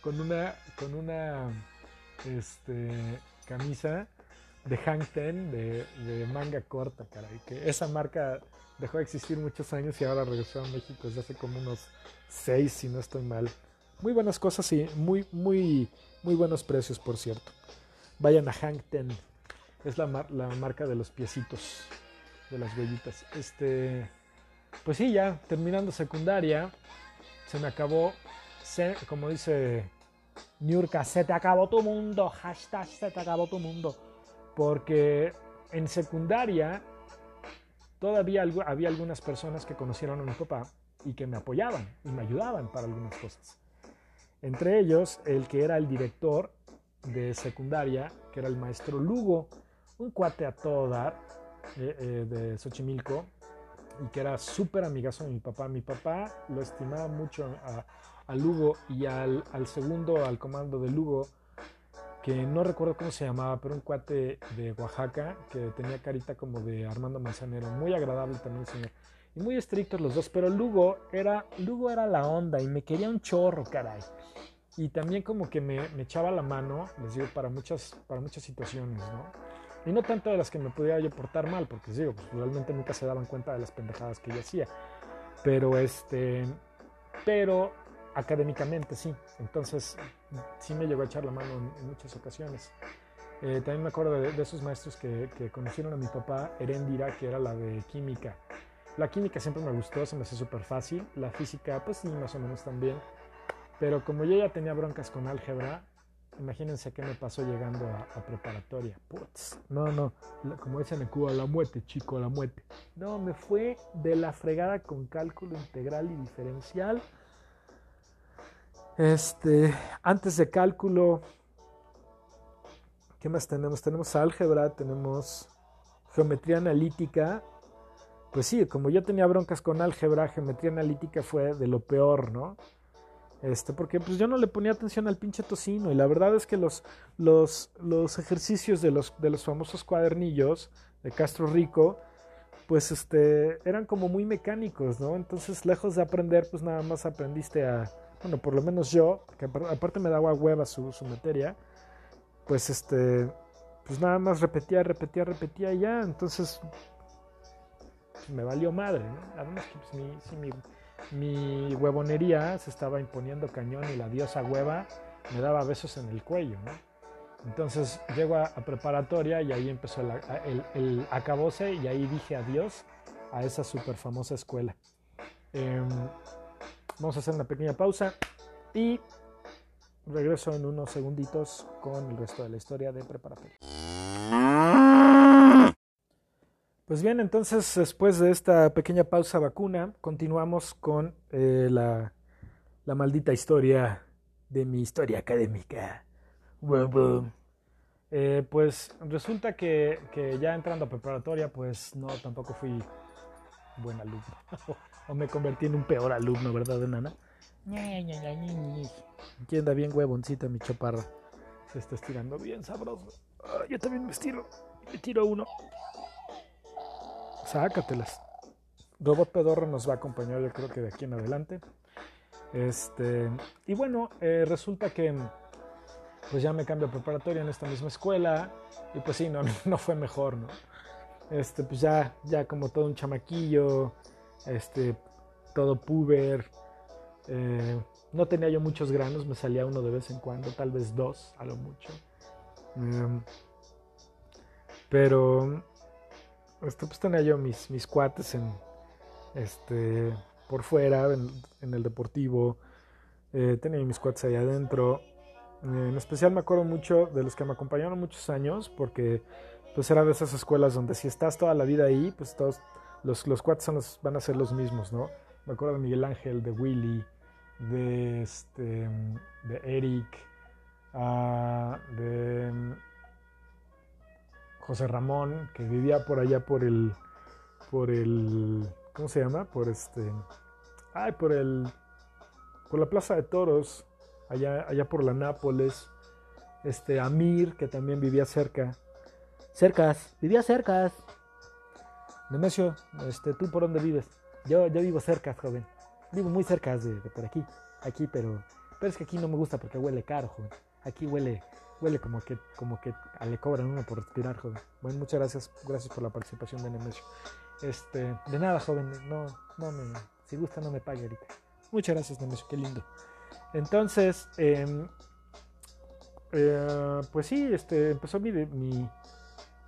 con una, con una este, camisa de Hang Ten de, manga corta, caray. Que esa marca dejó de existir muchos años y ahora regresó a México desde hace como unos seis, si no estoy mal. Muy buenas cosas y muy, muy, muy buenos precios, por cierto. Vayan a Hang Ten. Es la, la marca de los piecitos, de las huellitas. Este, pues sí, ya terminando secundaria, se me acabó como dice Niurka, se te acabó tu mundo, hashtag se te acabó tu mundo. Porque en secundaria todavía había algunas personas que conocieron a mi papá y que me apoyaban y me ayudaban para algunas cosas. Entre ellos, el que era el director de secundaria, que era el maestro Lugo, un cuate a todo dar eh, eh, de Xochimilco y que era súper amigazo de mi papá. Mi papá lo estimaba mucho a, a Lugo y al, segundo, al comando de Lugo, que no recuerdo cómo se llamaba, pero un cuate de Oaxaca que tenía carita como de Armando Manzanero, muy agradable también señor. Y muy estrictos los dos, pero Lugo era, Lugo era la onda y me quería un chorro, caray. Y también como que me, echaba la mano, les digo, para muchas, para muchas situaciones, ¿no? Y no tanto de las que me pudiera yo portar mal, porque les digo, pues realmente nunca se daban cuenta de las pendejadas que yo hacía. Pero este, pero académicamente, sí. Entonces, sí me llegó a echar la mano en, muchas ocasiones. Eh, también me acuerdo de, esos maestros que, conocieron a mi papá, Erendira, que era la de química. La química siempre me gustó, se me hace súper fácil. La física, pues sí, más o menos también. Pero como yo ya tenía broncas con álgebra, imagínense qué me pasó llegando a, preparatoria. Putz, no, no, como dicen en Cuba, la muerte, chico, la muerte. No, me fue de la fregada con cálculo integral y diferencial este, antes de cálculo, ¿qué más tenemos? Tenemos álgebra, tenemos geometría analítica. Pues sí, como yo tenía broncas con álgebra, geometría analítica fue de lo peor, ¿no? Este, porque pues yo no le ponía atención al pinche tocino y la verdad es que los, los, los ejercicios de los, de los famosos cuadernillos de Castro Rico, pues este, eran como muy mecánicos, ¿no? Entonces, lejos de aprender, pues nada más aprendiste a, bueno, por lo menos yo, que aparte me daba hueva su, su materia, pues este, pues nada más repetía, repetía, repetía y ya, entonces pues me valió madre. Además que pues, mi, mi, huevonería se estaba imponiendo cañón y la diosa hueva me daba besos en el cuello. Entonces llego a, preparatoria y ahí empezó el, acabose y ahí dije adiós a esa súper famosa escuela. Eh, vamos a hacer una pequeña pausa y regreso en unos segunditos con el resto de la historia de preparatoria. Pues bien, entonces después de esta pequeña pausa vacuna, continuamos con eh, la, la, maldita historia de mi historia académica. Eh, pues resulta que, que, ya entrando a preparatoria, pues no, tampoco fui buen alumno. o me convertí en un peor alumno, ¿verdad, enana? Aquí anda bien huevoncita mi chaparra. Se está estirando bien sabroso. Ah, yo también me estiro. Me tiro uno. Sácatelas. Robot Pedorro nos va a acompañar yo creo que de aquí en adelante. Este, y bueno, eh, resulta que pues ya me cambio a preparatoria en esta misma escuela y pues sí, no, no fue mejor, ¿no? Este, pues ya, ya como todo un chamaquillo, este, todo puber, eh, no tenía yo muchos granos, me salía uno de vez en cuando, tal vez dos, a lo mucho. Eh, pero este, pues tenía yo mis, mis cuates en, este, por fuera, en, en el deportivo. Eh, tenía mis cuates ahí adentro. en especial me acuerdo mucho de los que me acompañaron muchos años, porque pues era de esas escuelas donde si estás toda la vida ahí, pues todos los, los cuates son los, van a ser los mismos, ¿no? Me acuerdo de Miguel Ángel, de Willy, de, este, de Eric, uh, de José Ramón, que vivía por allá por el, por el, ¿cómo se llama? Por este, ay, por el, por la Plaza de Toros, allá, allá por la Nápoles, este, Amir, que también vivía cerca, cercas, vivía cercas. Nemesio, este, ¿tú por dónde vives? Yo, yo vivo cerca, joven. Vivo muy cerca de, por aquí, aquí, pero, pero es que aquí no me gusta porque huele caro, joven. Aquí huele, huele como que, como que le cobran uno por respirar, joven. Bueno, muchas gracias, gracias por la participación de Nemesio. Este, de nada, joven, no, no me, si gusta no me pague ahorita. Muchas gracias, Nemesio, qué lindo. Entonces, eh, eh, pues sí, este, empezó mi, mi,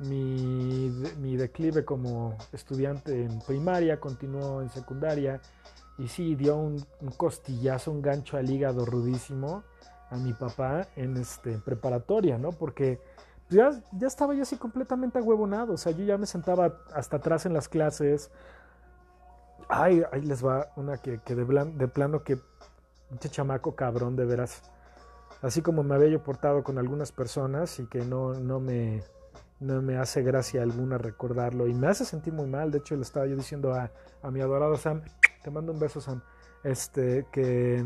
mi, declive como estudiante en primaria, continuó en secundaria y sí, dio un, costillazo, un gancho al hígado rudísimo a mi papá en este preparatoria, ¿no? Porque ya, ya estaba yo así completamente ahuevonado, o sea, yo ya me sentaba hasta atrás en las clases. Ay, ahí les va una que, de, plan, de, plano que chamaco cabrón, de veras. Así como me había yo portado con algunas personas y que no, no, me, no me hace gracia alguna recordarlo y me hace sentir muy mal. De hecho, le estaba yo diciendo a, a mi adorado Sam, te mando un beso, Sam, este, que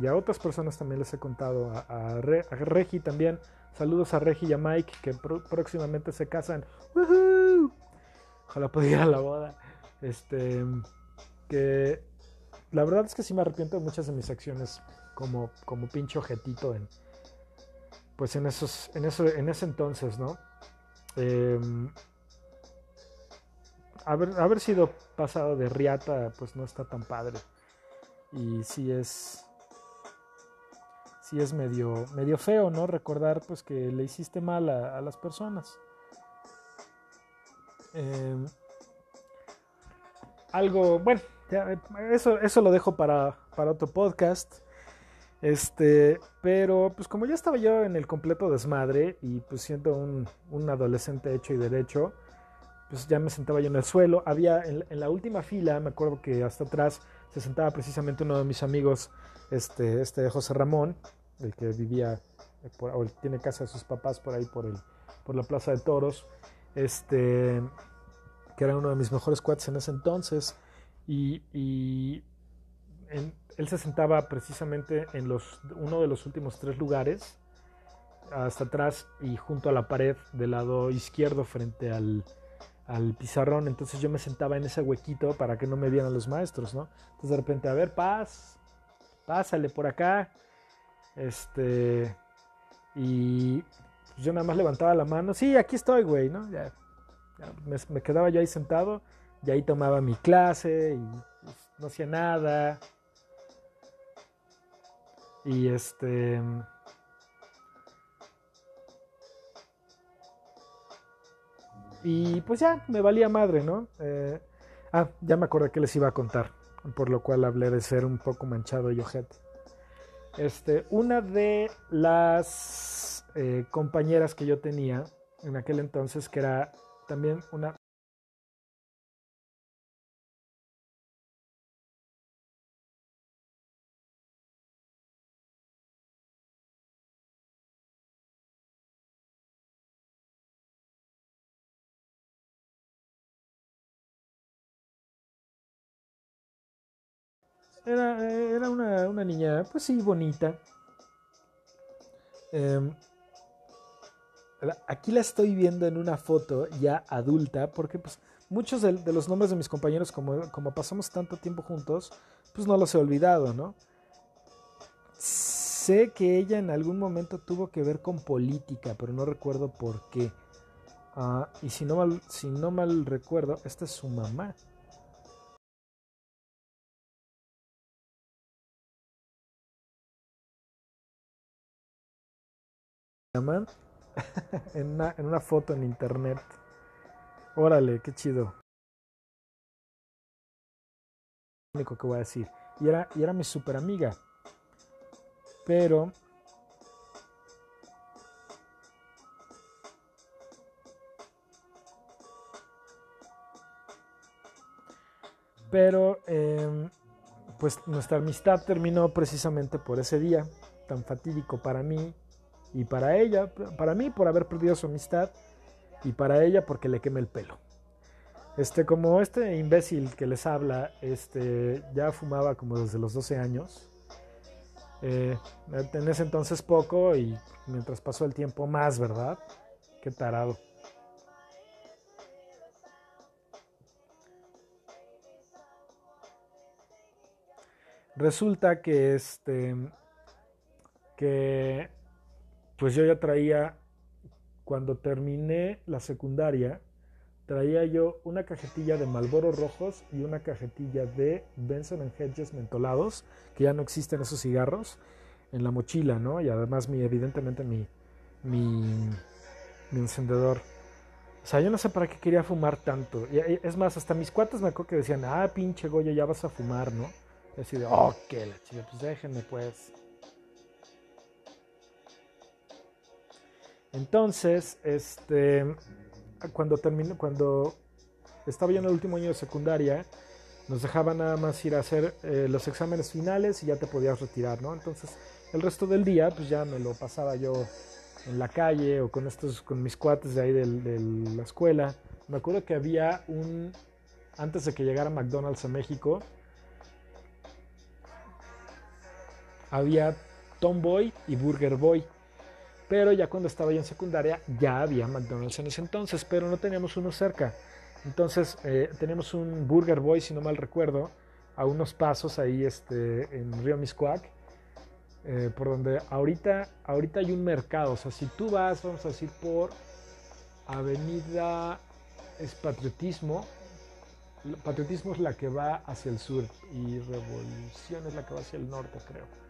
y a otras personas también les he contado, a, a, Re, a Regi también. Saludos a Regi y a Mike que próximamente se casan. ¡Woohoo! Ojalá pudiera ir a la boda. Este, que la verdad es que sí me arrepiento de muchas de mis acciones como, como pinche ojetito en, pues en esos, en eso, en ese entonces, ¿no? Eh, haber, haber sido pasado de riata, pues no está tan padre. Y sí es, sí es medio, medio feo, ¿no? Recordar pues que le hiciste mal a, las personas. Eh, algo, bueno, ya, eso, eso lo dejo para, para otro podcast. Este, pero pues como ya estaba yo en el completo desmadre y pues siendo un, un adolescente hecho y derecho, pues ya me sentaba yo en el suelo. Había en, la última fila, me acuerdo que hasta atrás se sentaba precisamente uno de mis amigos, este, este José Ramón, el que vivía, por, o tiene casa de sus papás por ahí, por, el, por la Plaza de Toros, este, que era uno de mis mejores cuates en ese entonces, y él se sentaba precisamente en los, uno de los últimos tres lugares, hasta atrás y junto a la pared del lado izquierdo frente al, al pizarrón, entonces yo me sentaba en ese huequito para que no me vieran los maestros, ¿no? Entonces de repente, a ver, paz, pásale por acá, este, y pues yo nada más levantaba la mano, sí, aquí estoy, güey, ¿no? Ya, me, quedaba yo ahí sentado y ahí tomaba mi clase y pues, no hacía nada. Y este... Y pues ya, me valía madre, ¿no? Eh, ah, ya me acordé que les iba a contar, por lo cual hablé de ser un poco manchado y ojete. Este, una de las eh, compañeras que yo tenía en aquel entonces, que era también una Era, era una, una, niña, pues sí, bonita. Eh, aquí la estoy viendo en una foto ya adulta, porque pues muchos de, los nombres de mis compañeros, como, como, pasamos tanto tiempo juntos, pues no los he olvidado, ¿no? Sé que ella en algún momento tuvo que ver con política, pero no recuerdo por qué. Uh, y si no, mal, si no mal recuerdo, esta es su mamá. en, una, foto en internet. Órale, qué chido. Lo único que voy a decir. Y era, mi super amiga. Pero. Pero, eh, pues nuestra amistad terminó precisamente por ese día tan fatídico para mí y para ella, para mí por haber perdido su amistad y para ella porque le quemé el pelo. Este, como este imbécil que les habla, este, ya fumaba como desde los 12 años. Eh, en ese entonces poco y mientras pasó el tiempo más, ¿verdad? Qué tarado. Resulta que este que pues yo ya traía, cuando terminé la secundaria, traía yo una cajetilla de Malboro rojos y una cajetilla de Benson Hedges mentolados, que ya no existen esos cigarros, en la mochila, ¿no? Y además mi, evidentemente mi, mi, encendedor. O sea, yo no sé para qué quería fumar tanto. Es más, hasta mis cuates me acuerdo que decían, ah, pinche Goya, ya vas a fumar, ¿no? Y así de, oh, qué la chica, pues déjenme pues. Entonces, este, cuando terminó, cuando estaba yo en el último año de secundaria, nos dejaban nada más ir a hacer eh, los exámenes finales y ya te podías retirar, ¿no? Entonces, el resto del día, pues ya me lo pasaba yo en la calle o con estos, con mis cuates de ahí de la escuela. Me acuerdo que había un, antes de que llegara McDonald's a México, había Tomboy y Burger Boy. Pero ya cuando estaba yo en secundaria ya había McDonald's en ese entonces, pero no teníamos uno cerca. Entonces eh, teníamos un Burger Boy, si no mal recuerdo, a unos pasos ahí este, en Río Miscuac, eh, por donde ahorita, ahorita hay un mercado. O sea, si tú vas, vamos a decir, por Avenida es Patriotismo, Patriotismo es la que va hacia el sur y Revolución es la que va hacia el norte, creo.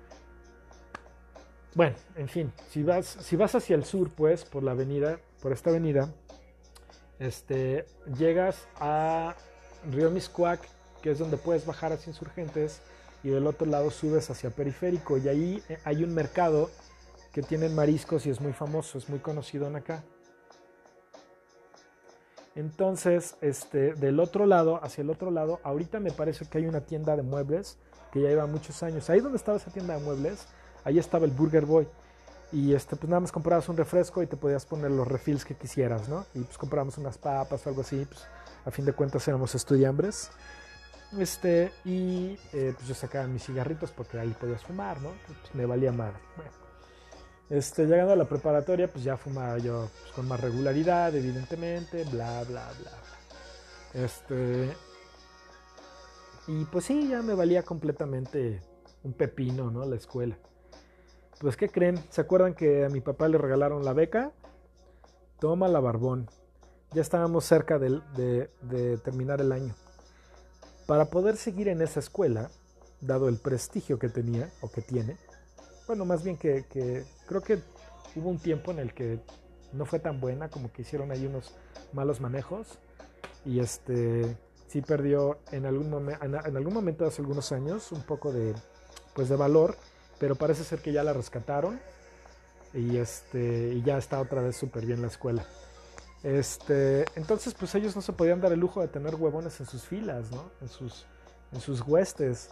Bueno, en fin, si vas, si vas hacia el sur, pues, por la avenida, por esta avenida, este, llegas a Río Miscuac, que es donde puedes bajar hacia Insurgentes, y del otro lado subes hacia Periférico, y ahí eh, hay un mercado que tiene mariscos y es muy famoso, es muy conocido en acá. Entonces, este, del otro lado, hacia el otro lado, ahorita me parece que hay una tienda de muebles que ya lleva muchos años. Ahí donde estaba esa tienda de muebles, ahí estaba el Burger Boy. Y este, pues nada más comprabas un refresco y te podías poner los refills que quisieras, ¿no? Y pues compramos unas papas o algo así, pues a fin de cuentas éramos estudiambres. Este, y eh, pues yo sacaba mis cigarritos porque ahí podías fumar, ¿no? Pues me valía madre. Bueno, este, llegando a la preparatoria, pues ya fumaba yo pues, con más regularidad, evidentemente, bla, bla, bla. Este, y pues sí, ya me valía completamente un pepino, ¿no? La escuela. Pues, ¿qué creen? ¿Se acuerdan que a mi papá le regalaron la beca? toma la barbón. Ya estábamos cerca de, terminar el año. Para poder seguir en esa escuela, dado el prestigio que tenía o que tiene, bueno, más bien que, creo que hubo un tiempo en el que no fue tan buena, como que hicieron ahí unos malos manejos y este sí perdió en algún, en, algún momento hace algunos años un poco de, pues de valor, pero parece ser que ya la rescataron y, este, y ya está otra vez súper bien la escuela. Este, entonces, pues ellos no se podían dar el lujo de tener huevones en sus filas, ¿no? En sus, en sus huestes.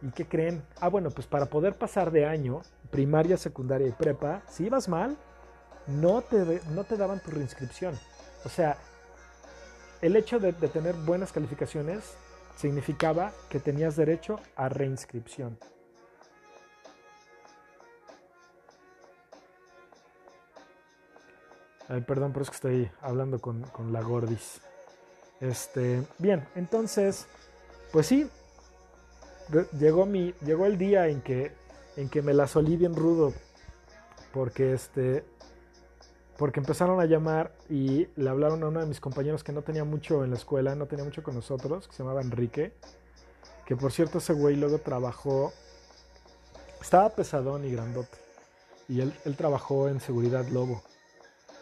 ¿Y qué creen? Ah, bueno, pues para poder pasar de año, primaria, secundaria y prepa, si ibas mal, no te, no te daban tu reinscripción. O sea, el hecho de, de tener buenas calificaciones significaba que tenías derecho a reinscripción. Ay, perdón, pero es que estoy hablando con, con, la Gordis. Este, bien, entonces, pues sí, llegó, mi, llegó el día en que, en que me la solí bien rudo. Porque este, porque empezaron a llamar y le hablaron a uno de mis compañeros que no tenía mucho en la escuela, no tenía mucho con nosotros, que se llamaba Enrique. Que por cierto, ese güey luego trabajó, estaba pesadón y grandote. Y él, él trabajó en Seguridad Lobo.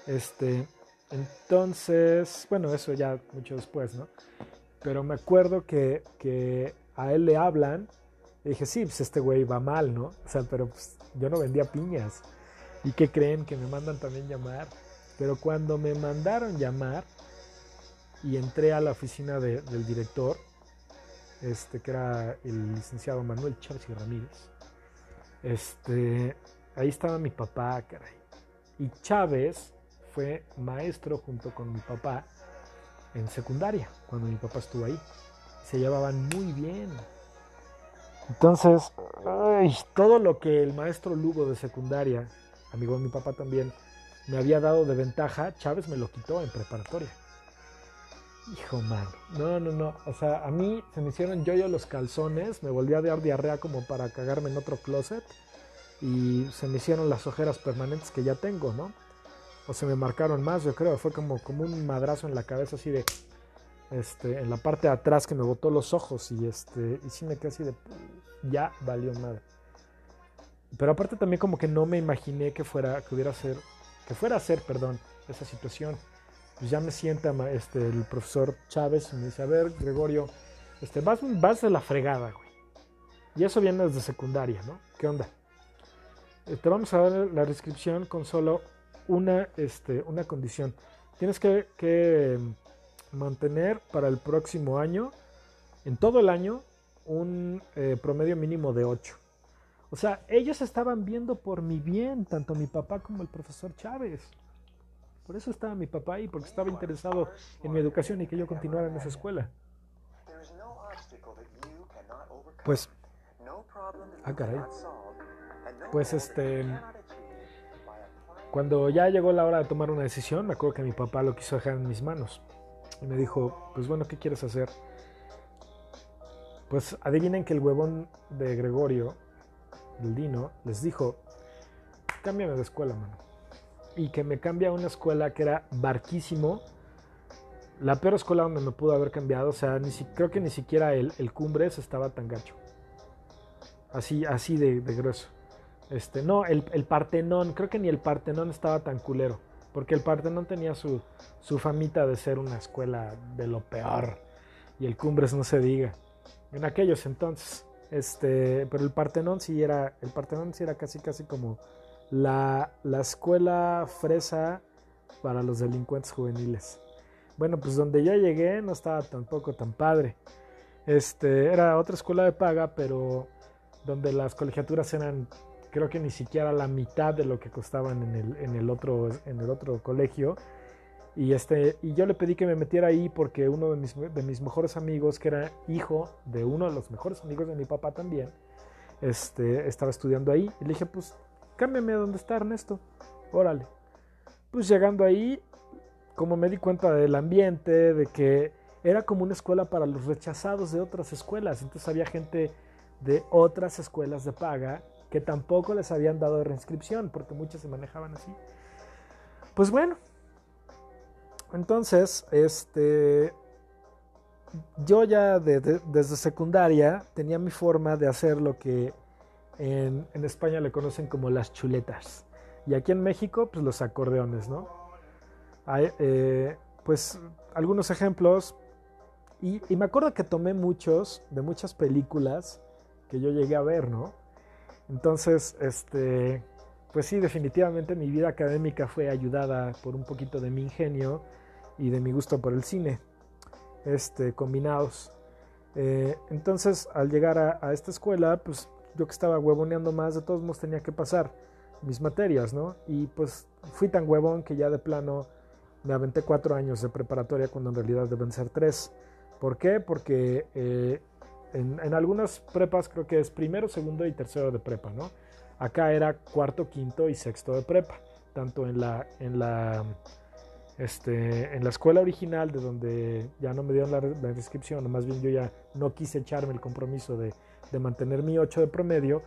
Este, entonces, bueno, eso ya mucho después, ¿no? Pero me acuerdo que, que a él le hablan. Y dije, sí, pues este güey va mal, ¿no? O sea, pero pues, yo no vendía piñas. ¿Y qué creen? Que me mandan también llamar. Pero cuando me mandaron llamar y entré a la oficina de, del director, este, que era el licenciado Manuel Chávez y Ramírez, este, ahí estaba mi papá, caray. Y Chávez fue maestro junto con mi papá en secundaria, cuando mi papá estuvo ahí. Se llevaban muy bien. Entonces, todo lo que el maestro Lugo de secundaria, amigo de mi papá también, me había dado de ventaja, Chávez me lo quitó en preparatoria. Hijo, man. No, no, no. O sea, a mí se me hicieron yo-yo los calzones, me volví a dar diarrea como para cagarme en otro closet y se me hicieron las ojeras permanentes que ya tengo, ¿no? O se me marcaron más, yo creo, fue como, como un madrazo en la cabeza así de, este, en la parte de atrás que me botó los ojos y este, y sí me quedé así de, ya valió nada. Pero aparte también como que no me imaginé que fuera, que hubiera ser, que fuera a ser, perdón, esa situación. Pues ya me sienta este, el profesor Chávez y me dice, a ver, Gregorio, este, vas, vas de la fregada, güey. Y eso viene desde secundaria, ¿no? ¿Qué onda? Eh, te vamos a dar la descripción con solo una, este, una condición. Tienes que, que mantener para el próximo año, en todo el año, un eh, promedio mínimo de 8. O sea, ellos estaban viendo por mi bien, tanto mi papá como el profesor Chávez. Por eso estaba mi papá ahí, porque estaba interesado en mi educación y que yo continuara en esa escuela. Pues, ah, caray. Pues este, cuando ya llegó la hora de tomar una decisión, me acuerdo que mi papá lo quiso dejar en mis manos. Y me dijo, pues bueno, ¿qué quieres hacer? Pues adivinen que el huevón de Gregorio, del Dino, les dijo, cámbiame de escuela, mano. Y que me cambia a una escuela que era barquísimo. La peor escuela donde me pudo haber cambiado. O sea, ni si, creo que ni siquiera el, el Cumbres estaba tan gacho. Así, así de, de grueso. Este, no, el, el, Partenón, creo que ni el Partenón estaba tan culero, porque el Partenón tenía su, su famita de ser una escuela de lo peor, y el Cumbres no se diga, en aquellos entonces, este, pero el Partenón sí era, el Partenón sí era casi casi como la, la escuela fresa para los delincuentes juveniles. Bueno, pues donde yo llegué no estaba tampoco tan padre. Este, era otra escuela de paga, pero donde las colegiaturas eran creo que ni siquiera la mitad de lo que costaban en el, en el, otro, en el otro colegio. Y, este, y yo le pedí que me metiera ahí porque uno de mis, de mis mejores amigos, que era hijo de uno de los mejores amigos de mi papá también, este, estaba estudiando ahí. Y le dije, pues cámbiame a donde está Ernesto. Órale. Pues llegando ahí, como me di cuenta del ambiente, de que era como una escuela para los rechazados de otras escuelas. Entonces había gente de otras escuelas de paga que tampoco les habían dado reinscripción, porque muchas se manejaban así. Pues bueno, entonces, este, yo ya desde secundaria tenía mi forma de hacer lo que en, España le conocen como las chuletas. Y aquí en México, pues los acordeones, ¿no? Hay, eh, pues algunos ejemplos. Y, y, me acuerdo que tomé muchos de muchas películas que yo llegué a ver, ¿no? Entonces, este, pues sí, definitivamente mi vida académica fue ayudada por un poquito de mi ingenio y de mi gusto por el cine, este, combinados. Eh, entonces, al llegar a, esta escuela, pues yo que estaba huevoneando más, de todos modos tenía que pasar mis materias, ¿no? Y pues fui tan huevón que ya de plano me aventé cuatro años de preparatoria cuando en realidad deben ser tres. ¿Por qué? Porque eh, en, algunas prepas creo que es primero, segundo y tercero de prepa, ¿no? Acá era cuarto, quinto y sexto de prepa, tanto en la, en la este, en la escuela original, de donde ya no me dieron la, descripción, más bien yo ya no quise echarme el compromiso de, mantener mi 8 de promedio,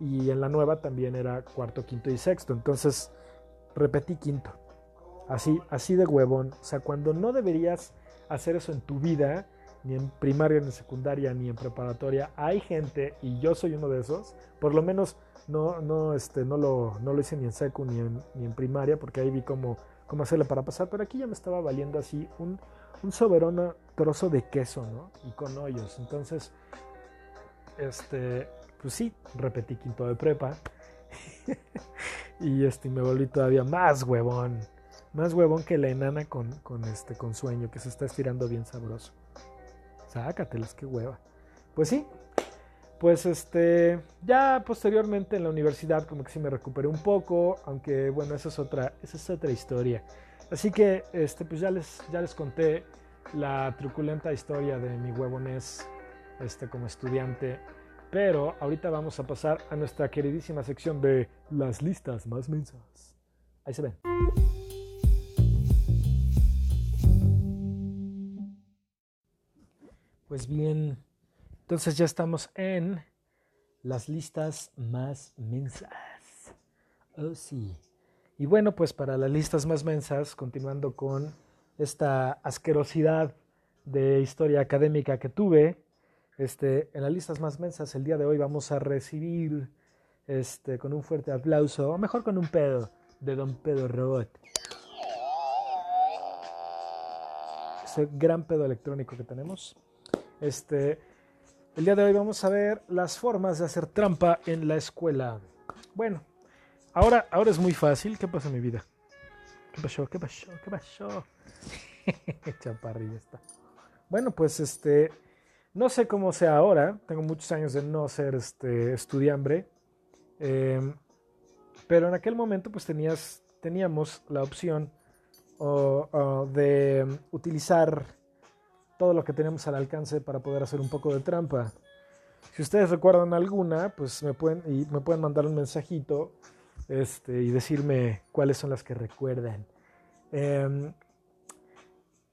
y en la nueva también era cuarto, quinto y sexto, entonces repetí quinto, así, así de huevón, o sea, cuando no deberías hacer eso en tu vida, ni en primaria, ni en secundaria, ni en preparatoria, hay gente, y yo soy uno de esos, por lo menos no, no, este, no, lo, no lo hice ni en secu ni en, ni en primaria, porque ahí vi como cómo hacerle para pasar, pero aquí ya me estaba valiendo así un, un soberano trozo de queso, ¿no? Y con hoyos. Entonces, este, pues sí, repetí quinto de prepa. y este, me volví todavía más huevón. Más huevón que la enana con, con, este, con sueño, que se está estirando bien sabroso. Sácatelas, qué hueva. Pues sí, pues este, ya posteriormente en la universidad como que sí me recuperé un poco, aunque bueno, esa es otra, esa es otra historia. Así que este, pues ya les, ya les conté la truculenta historia de mi huevones este, como estudiante, pero ahorita vamos a pasar a nuestra queridísima sección de las listas más mensas. Ahí se ven. Pues bien, entonces ya estamos en las listas más mensas. Oh, sí. Y bueno, pues para las listas más mensas, continuando con esta asquerosidad de historia académica que tuve, este, en las listas más mensas el día de hoy vamos a recibir este, con un fuerte aplauso, o mejor con un pedo, de Don Pedro Robot. Ese gran pedo electrónico que tenemos. Este, el día de hoy vamos a ver las formas de hacer trampa en la escuela. Bueno, ahora, ahora es muy fácil. ¿Qué pasa en mi vida? ¿Qué pasó? ¿Qué pasó? ¿Qué pasó? Chaparrilla está. Bueno, pues este, no sé cómo sea ahora. Tengo muchos años de no ser este estudiambre. Em, pero en aquel momento pues tenías, teníamos la opción de utilizar todo lo que tenemos al alcance para poder hacer un poco de trampa. Si ustedes recuerdan alguna, pues me pueden, y me pueden mandar un mensajito este, y decirme cuáles son las que recuerdan. Em,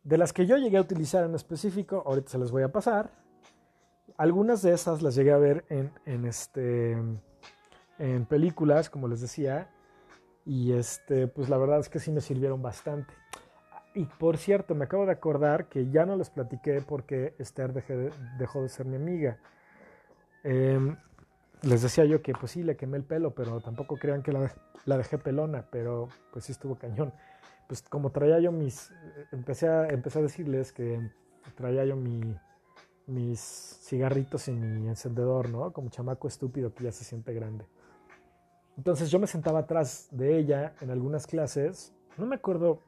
de las que yo llegué a utilizar en específico, ahorita se las voy a pasar. Algunas de esas las llegué a ver en, en, este, en películas, como les decía, y este, pues la verdad es que sí me sirvieron bastante. Y por cierto, me acabo de acordar que ya no les platiqué porque Esther dejó de ser mi amiga. Em, les decía yo que pues sí, le quemé el pelo, pero tampoco crean que la, dejé pelona, pero pues sí estuvo cañón. Pues como traía yo mis, empecé a, empecé a decirles que traía yo mi, mis cigarritos y mi encendedor, ¿no? Como chamaco estúpido que ya se siente grande. Entonces yo me sentaba atrás de ella en algunas clases, no me acuerdo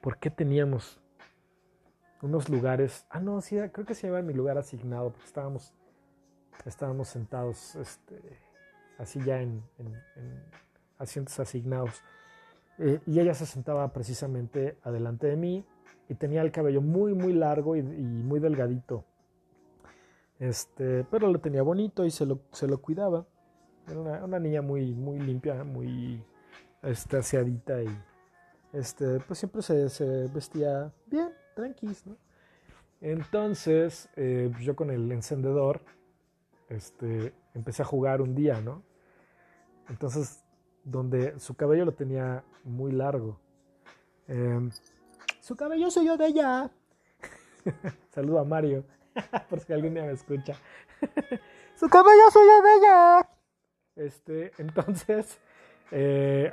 ¿por qué teníamos unos lugares? Ah, no, sí, creo que se llama mi lugar asignado, porque estábamos, estábamos sentados este, así ya en, asientos asignados. Eh, y ella se sentaba precisamente adelante de mí y tenía el cabello muy, muy largo y, muy delgadito. Este, pero lo tenía bonito y se lo, cuidaba. Era una, una niña muy, muy limpia, muy este, aseadita y, este, pues siempre se, vestía bien, tranquilo, ¿no? Entonces, eh, pues yo con el encendedor, este, empecé a jugar un día, ¿no? Entonces, donde su cabello lo tenía muy largo. Em, Su cabello soy yo de ella. Saludo a Mario, por si algún día me escucha. Su cabello soy yo de ella. Este, entonces, eh,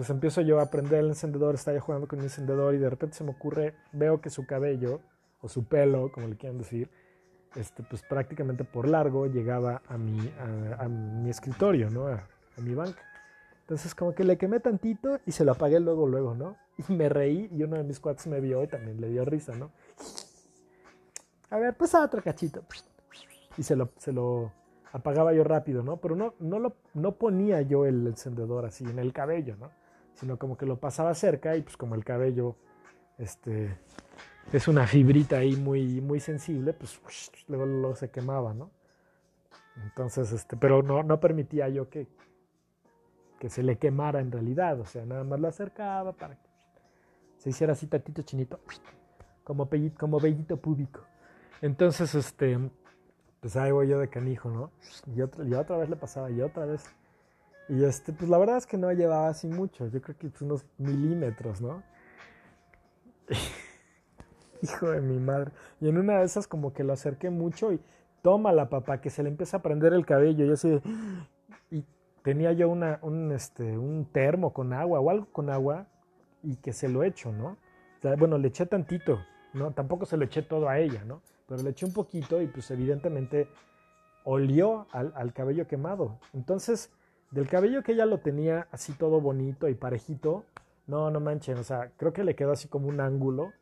pues empiezo yo a aprender el encendedor, estaba jugando con mi encendedor y de repente se me ocurre, veo que su cabello, o su pelo, como le quieran decir, este, pues prácticamente por largo llegaba a mi, a, mi escritorio, ¿no? A, mi banca. Entonces como que le quemé tantito y se lo apagué luego, luego, ¿no? Y me reí y uno de mis cuates me vio y también le dio risa, ¿no? A ver, pues a otro cachito. Y se lo, se lo apagaba yo rápido, ¿no? Pero no, no, lo, no ponía yo el encendedor así en el cabello, ¿no? Sino como que lo pasaba cerca y pues como el cabello, este, es una fibrita ahí muy, muy sensible, pues luego, luego, se quemaba, ¿no? Entonces, este, pero no, no permitía yo que, que se le quemara en realidad, o sea, nada más lo acercaba para que se hiciera así tantito chinito, como, como bellito público. Entonces, este, pues ahí voy yo de canijo, ¿no? Y otra, y otra vez le pasaba, y otra vez. Y este, pues la verdad es que no llevaba así mucho, yo creo que unos milímetros, ¿no? Hijo de mi madre. Y en una de esas como que lo acerqué mucho y toma la papá, que se le empieza a prender el cabello. Y así, y tenía yo una, un, este, un termo con agua o algo con agua y que se lo echo, ¿no? O sea, bueno, le eché tantito, ¿no? Tampoco se lo eché todo a ella, ¿no? pero le eché un poquito y pues evidentemente olió al, cabello quemado. Entonces, del cabello que ella lo tenía así todo bonito y parejito, no, no manchen, o sea, creo que le quedó así como un ángulo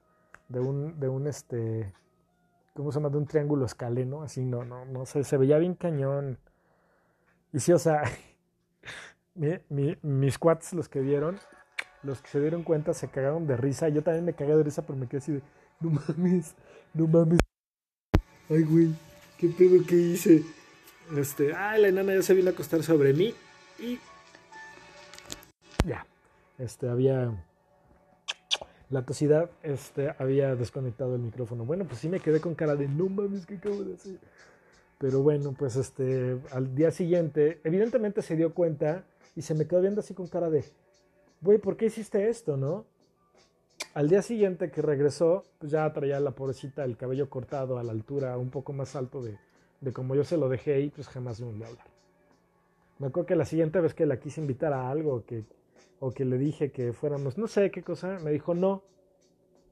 de un, de un este, ¿cómo se llama? De un triángulo escaleno, así, no, no, no sé, se veía bien cañón. Y sí, o sea, mis cuates, los que vieron, los que se dieron cuenta, se cagaron de risa. Yo también me cagué de risa, pero me quedé así de, no mames, no mames, ay, güey, qué pedo que hice. Este, ay, la enana ya se vino a acostar sobre mí y ya, este, había la tosidad, este, había desconectado el micrófono. Bueno, pues sí me quedé con cara de no mames, ¿qué acabo de hacer? Pero bueno, pues este, al día siguiente, evidentemente se dio cuenta y se me quedó viendo así con cara de, güey, ¿por qué hiciste esto, no? Al día siguiente que regresó, pues ya traía la pobrecita el cabello cortado a la altura un poco más alto de, de como yo se lo dejé y pues jamás me volvió a hablar. Me acuerdo que la siguiente vez que la quise invitar a algo que, o que le dije que fuéramos, no sé qué cosa, me dijo no.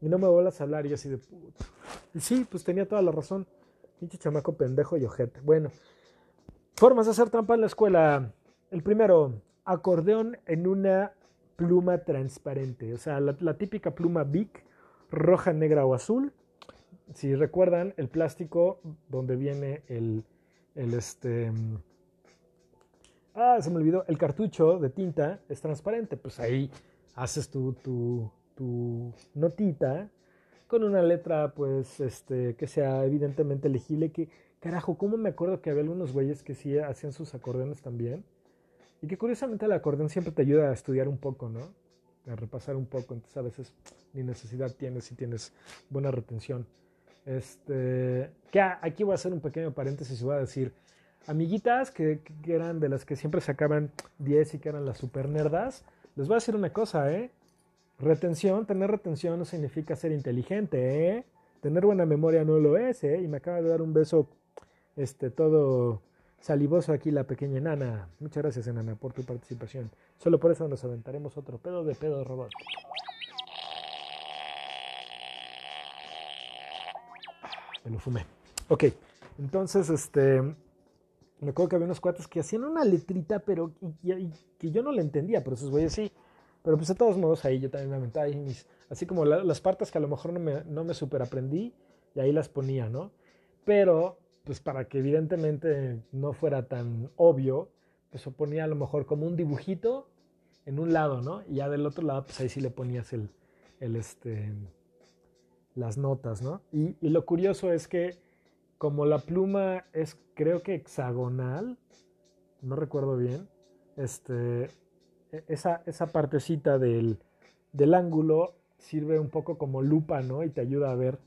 Y no me vuelvas a hablar y yo así de puto. Y sí, pues tenía toda la razón. Pinche chamaco pendejo y ojete. Bueno, formas de hacer trampa en la escuela. El primero, acordeón en una pluma transparente, o sea, la, típica pluma Bic, roja, negra o azul. Si recuerdan, el plástico donde viene el, el este... Ah, se me olvidó, el cartucho de tinta es transparente, pues ahí haces tu, tu, tu notita con una letra, pues, este, que sea evidentemente legible, que, carajo, ¿cómo me acuerdo que había algunos güeyes que sí hacían sus acordeones también? Y que curiosamente el acordeón siempre te ayuda a estudiar un poco, ¿no? A repasar un poco. Entonces a veces ni necesidad tienes si tienes buena retención. Este, que aquí voy a hacer un pequeño paréntesis y voy a decir, amiguitas que, eran de las que siempre sacaban 10 y que eran las super nerdas, les voy a decir una cosa, ¿eh? Retención, tener retención no significa ser inteligente, ¿eh? Tener buena memoria no lo es, ¿eh? Y me acaba de dar un beso, este, todo Salivoso aquí la pequeña enana. Muchas gracias, enana, por tu participación. Solo por eso nos aventaremos otro pedo de pedo robot. Me lo fumé. Ok, entonces, este. Me acuerdo que había unos cuates que hacían una letrita, pero que yo no le entendía, pero esos güeyes sí. Pero pues de todos modos ahí yo también me aventaba mis, así como las partes que a lo mejor no me, no me super y ahí las ponía, ¿no? Pero pues para que evidentemente no fuera tan obvio, pues se ponía a lo mejor como un dibujito en un lado, ¿no? Y ya del otro lado, pues ahí sí le ponías el, el este, las notas, ¿no? Y, y, lo curioso es que como la pluma es creo que hexagonal, no recuerdo bien, este, e, esa, esa partecita del, del ángulo sirve un poco como lupa, ¿no? Y te ayuda a ver.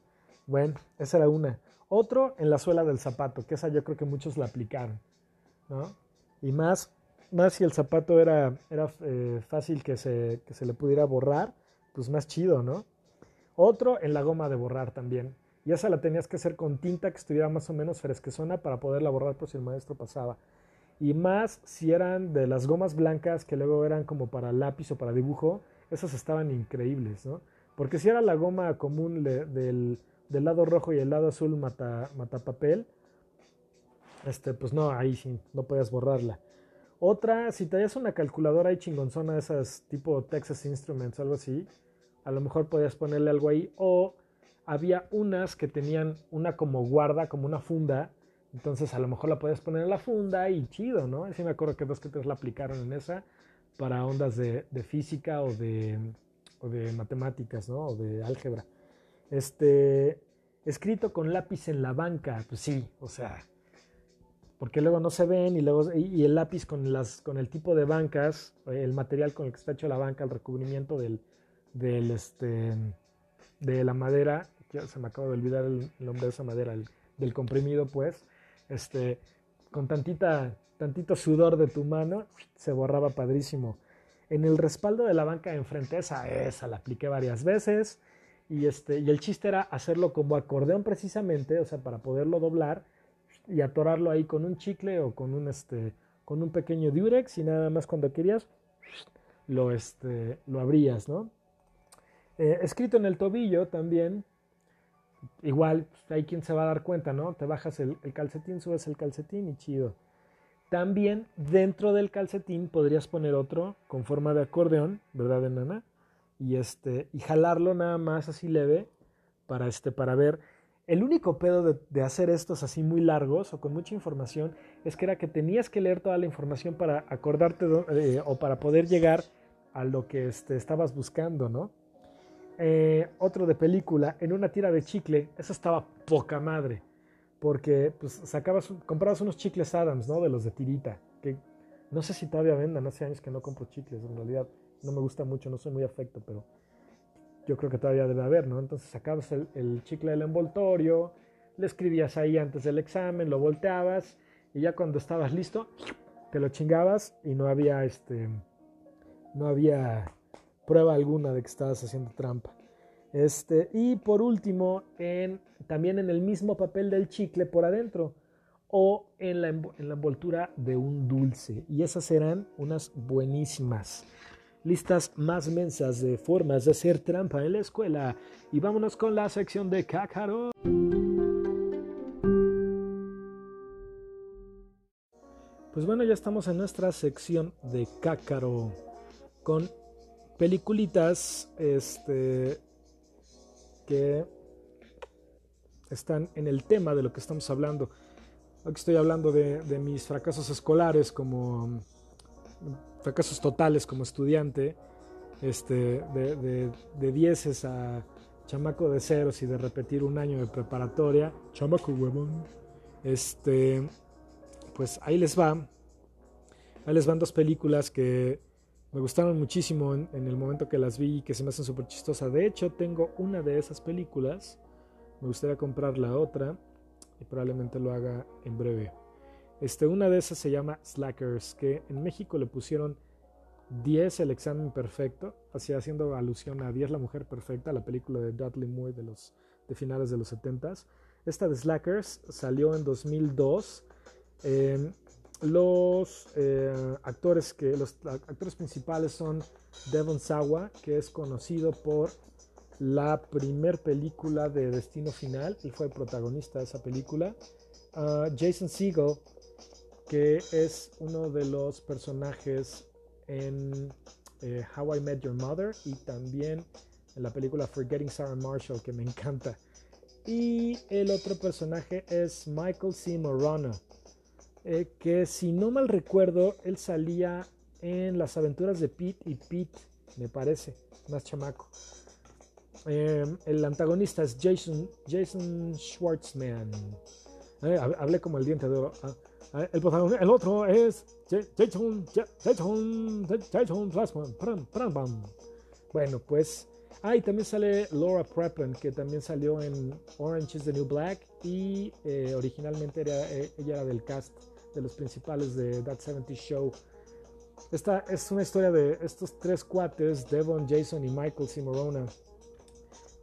Bueno, esa era una. Otro en la suela del zapato, que esa yo creo que muchos la aplicaron, ¿no? Y más, más si el zapato era, era eh, fácil que se, que se le pudiera borrar, pues más chido, ¿no? Otro en la goma de borrar también. Y esa la tenías que hacer con tinta que estuviera más o menos fresquezona para poderla borrar por si el maestro pasaba. Y más si eran de las gomas blancas que luego eran como para lápiz o para dibujo, esas estaban increíbles, ¿no? Porque si era la goma común del, lado rojo y el lado azul mata, mata papel, este, pues no, ahí no podías borrarla. Otra, si traías una calculadora ahí chingonzona, esas tipo Texas Instruments o algo así, a lo mejor podías ponerle algo ahí. O había unas que tenían una como guarda, como una funda. Entonces a lo mejor la podías poner en la funda y chido, ¿no? Así me acuerdo que dos que tres la aplicaron en esa para ondas de, física o de, o de matemáticas, ¿no? O de álgebra. Este, escrito con lápiz en la banca, pues sí, o sea, porque luego no se ven y luego y el lápiz con las con el tipo de bancas, el material con el que está hecho la banca, el recubrimiento del, del este de la madera, ya se me acaba de olvidar el nombre de esa madera, del comprimido, pues, este, con tantita, tantito sudor de tu mano, se borraba padrísimo. En el respaldo de la banca de enfrente, esa, esa la apliqué varias veces. Y, este, y el chiste era hacerlo como acordeón precisamente, o sea, para poderlo doblar y atorarlo ahí con un chicle o con un, este, con un pequeño diurex y nada más cuando querías lo, este, lo abrías, ¿no? Eh, escrito en el tobillo también, igual pues, hay quien se va a dar cuenta, ¿no? Te bajas el, calcetín, subes el calcetín y chido. También dentro del calcetín podrías poner otro con forma de acordeón, ¿verdad, enana? Y este y jalarlo nada más así leve para este para ver el único pedo de, hacer estos así muy largos o con mucha información es que era que tenías que leer toda la información para acordarte eh, o para poder llegar a lo que este, estabas buscando, ¿no? Eh, otro de película, en una tira de chicle, eso estaba poca madre, porque pues sacabas, comprabas unos chicles Adams, ¿no? De los de tirita, que no sé si todavía vendan, hace años que no compro chicles, en realidad no me gusta mucho, no soy muy afecto, pero yo creo que todavía debe haber, ¿no? Entonces sacabas el, chicle del envoltorio, le escribías ahí antes del examen, lo volteabas y ya cuando estabas listo, te lo chingabas y no había este no había prueba alguna de que estabas haciendo trampa. Este, y por último, en, también en el mismo papel del chicle por adentro o en la, en la envoltura de un dulce. Y esas eran unas buenísimas listas más mensas de formas de hacer trampa en la escuela. Y vámonos con la sección de Cácaro. Pues bueno, ya estamos en nuestra sección de Cácaro con peliculitas este, que están en el tema de lo que estamos hablando. Aquí estoy hablando de, mis fracasos escolares como fracasos totales como estudiante, este, de, de, dieces a chamaco de ceros y de repetir un año de preparatoria, chamaco huevón, este, pues ahí les va, ahí les van dos películas que me gustaron muchísimo en, el momento que las vi y que se me hacen súper chistosas. De hecho, tengo una de esas películas, me gustaría comprar la otra y probablemente lo haga en breve. Este, una de esas se llama Slackers, que en México le pusieron 10 el examen perfecto, así haciendo alusión a 10 la mujer perfecta, la película de Dudley Moore de, los, de finales de los 70s. Esta de Slackers salió en 2002. Em, los eh, actores que los actores principales son Devon Sawa, que es conocido por la primer película de Destino Final, él fue el protagonista de esa película. Ah, Jason Segel, que es uno de los personajes en eh, How I Met Your Mother y también en la película Forgetting Sarah Marshall, que me encanta. Y el otro personaje es Michael C. Morona, eh, que si no mal recuerdo, él salía en las aventuras de Pete y Pete, me parece, más chamaco. Em, el antagonista es Jason, Jason Schwartzman. Eh, hablé como el diente de oro. Ah, el, el otro es Jason, Jason, Jason Bueno, pues. Ah, y también sale Laura Prepon, que también salió en Orange is the New Black. Y eh, originalmente ella era del cast de los principales de That 70 Show. Esta es una historia de estos tres cuates, Devon, Jason y Michael Simorona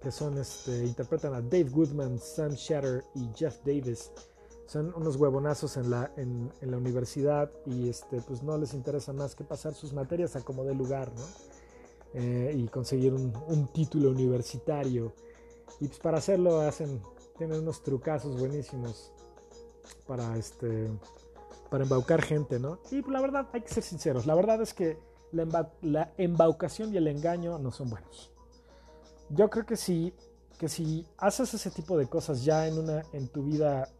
que son, este, interpretan a Dave Goodman, Sam Shatter y Jeff Davis. Son unos huevonazos en la, en, la universidad y este, pues no les interesa más que pasar sus materias a como de lugar, ¿no? Eh, y conseguir un, un, título universitario. Y pues para hacerlo hacen, tienen unos trucazos buenísimos para este para embaucar gente, ¿no? Y la verdad, hay que ser sinceros, la verdad es que la, embaucación y el engaño no son buenos. Yo creo que si, que si haces ese tipo de cosas ya en, una, en tu vida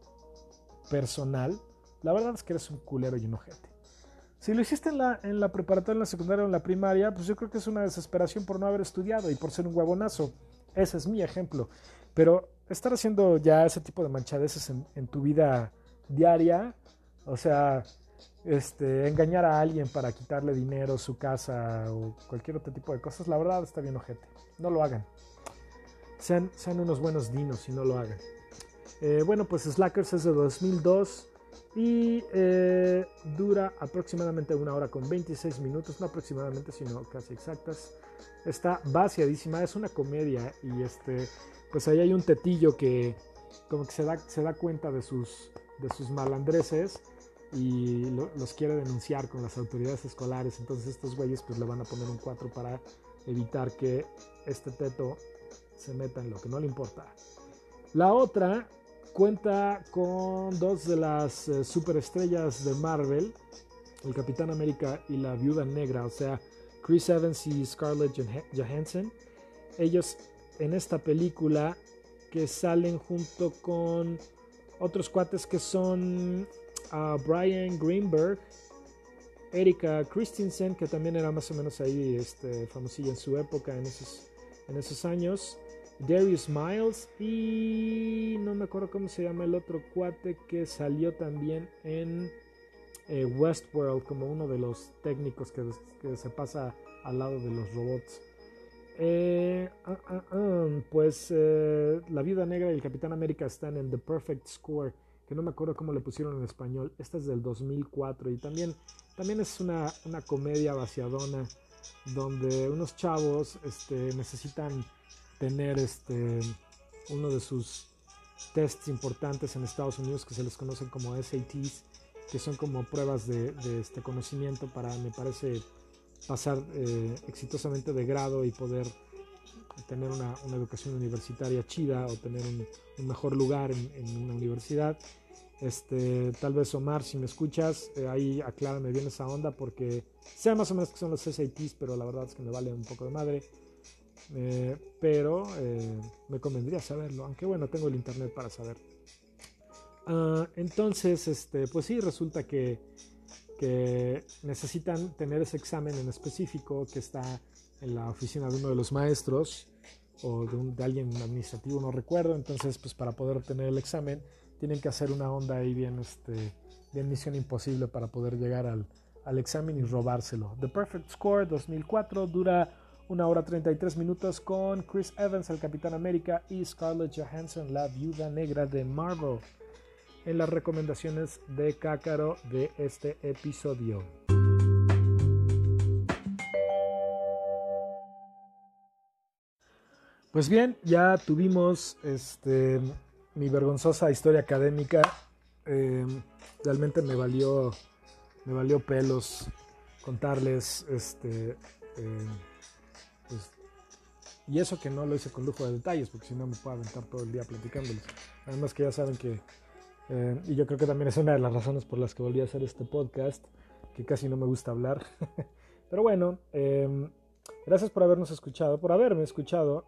personal, la verdad es que eres un culero y un ojete. Si lo hiciste en la, en la preparatoria, en la secundaria o en la primaria, pues yo creo que es una desesperación por no haber estudiado y por ser un huevonazo. Ese es mi ejemplo. Pero estar haciendo ya ese tipo de manchadeces en, en tu vida diaria, o sea, este, engañar a alguien para quitarle dinero, su casa o cualquier otro tipo de cosas, la verdad está bien ojete. No lo hagan. Sean, sean unos buenos dinos y no lo hagan. Eh, bueno, pues Slackers es de 2002 y eh, dura aproximadamente una hora con 26 minutos, no aproximadamente, sino casi exactas. Está vaciadísima, es una comedia y este, pues ahí hay un tetillo que como que se da, se da cuenta de sus, de sus malandreses y los quiere denunciar con las autoridades escolares. Entonces estos güeyes pues le van a poner un 4 para evitar que este teto se meta en lo que no le importa. La otra cuenta con dos de las eh, superestrellas de Marvel, el Capitán América y la Viuda Negra, o sea, Chris Evans y Scarlett Johansson. Ellos en esta película que salen junto con otros cuates que son a Brian Greenberg, Erika Christensen, que también era más o menos ahí este, famosilla en su época, en esos, en esos años, Darius Miles y no me acuerdo cómo se llama el otro cuate que salió también en eh, Westworld como uno de los técnicos que, se pasa al lado de los robots. Eh, ah, ah, ah, pues eh, la Viuda Negra y el Capitán América están en The Perfect Score que no me acuerdo cómo le pusieron en español. Esta es del 2004 y también, también es una, una comedia vaciadona donde unos chavos este, necesitan tener este, uno de sus tests importantes en Estados Unidos que se les conocen como SATs, que son como pruebas de, este conocimiento para, me parece, pasar eh, exitosamente de grado y poder tener una, educación universitaria chida o tener un, mejor lugar en, una universidad. Este, tal vez Omar, si me escuchas, eh, ahí aclárame bien esa onda porque sé más o menos que son los SATs, pero la verdad es que me vale un poco de madre. Eh, pero eh, me convendría saberlo, aunque bueno, tengo el internet para saber. Ah, entonces, este, pues sí, resulta que, que necesitan tener ese examen en específico que está en la oficina de uno de los maestros o de, alguien administrativo, no recuerdo. Entonces, pues para poder obtener el examen, tienen que hacer una onda ahí bien, este, bien misión imposible para poder llegar al, al examen y robárselo. The Perfect Score 2004 dura una hora 33 minutos con Chris Evans, el Capitán América, y Scarlett Johansson, la Viuda Negra de Marvel, en las recomendaciones de Cácaro de este episodio. Pues bien, ya tuvimos este, mi vergonzosa historia académica. Em, realmente me valió, me valió pelos contarles este, em, pues, y eso que no lo hice con lujo de detalles, porque si no me puedo aventar todo el día platicándoles. Además que ya saben que, em, y yo creo que también es una de las razones por las que volví a hacer este podcast, que casi no me gusta hablar. Pero bueno, gracias por habernos escuchado, por haberme escuchado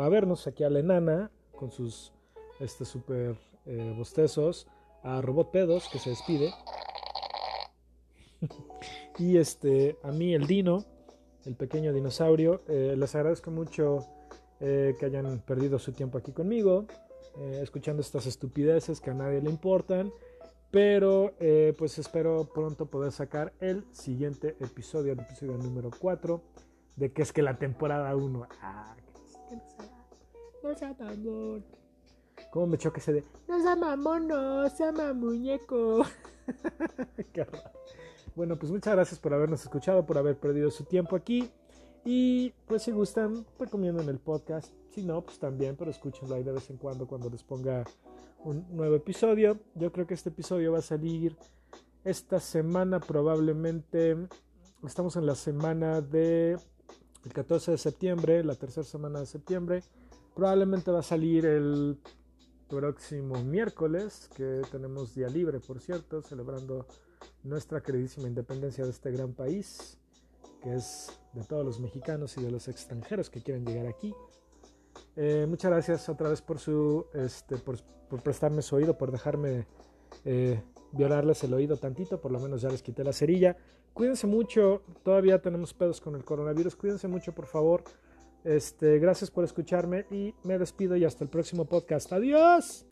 a vernos aquí a la enana con sus este super eh, bostezos, a Robot Pedos que se despide y este a mí el Dino, el pequeño dinosaurio. Eh, les agradezco mucho eh, que hayan perdido su tiempo aquí conmigo, escuchando estas estupideces que a nadie le importan. Pero pues espero pronto poder sacar el siguiente episodio, el episodio número 4, de que es que la temporada 1. Ah, no sea mamón. ¿Cómo me choca ese de no sea mamón, no sea muñeco? Bueno, pues muchas gracias por habernos escuchado, por haber perdido su tiempo aquí. Y pues si gustan, recomienden el podcast. Si no, pues también, pero escúchenlo ahí de vez en cuando cuando les ponga un nuevo episodio. Yo creo que este episodio va a salir esta semana probablemente. Estamos en la semana de el 14 de septiembre, la tercera semana de septiembre. Probablemente va a salir el próximo miércoles, que tenemos día libre, por cierto, celebrando nuestra queridísima independencia de este gran país, que es de todos los mexicanos y de los extranjeros que quieren llegar aquí. Eh, muchas gracias otra vez por su este, por, prestarme su oído, por dejarme eh, violarles el oído tantito, por lo menos ya les quité la cerilla. Cuídense mucho, todavía tenemos pedos con el coronavirus, cuídense mucho por favor. Este, gracias por escucharme y me despido y hasta el próximo podcast. Adiós.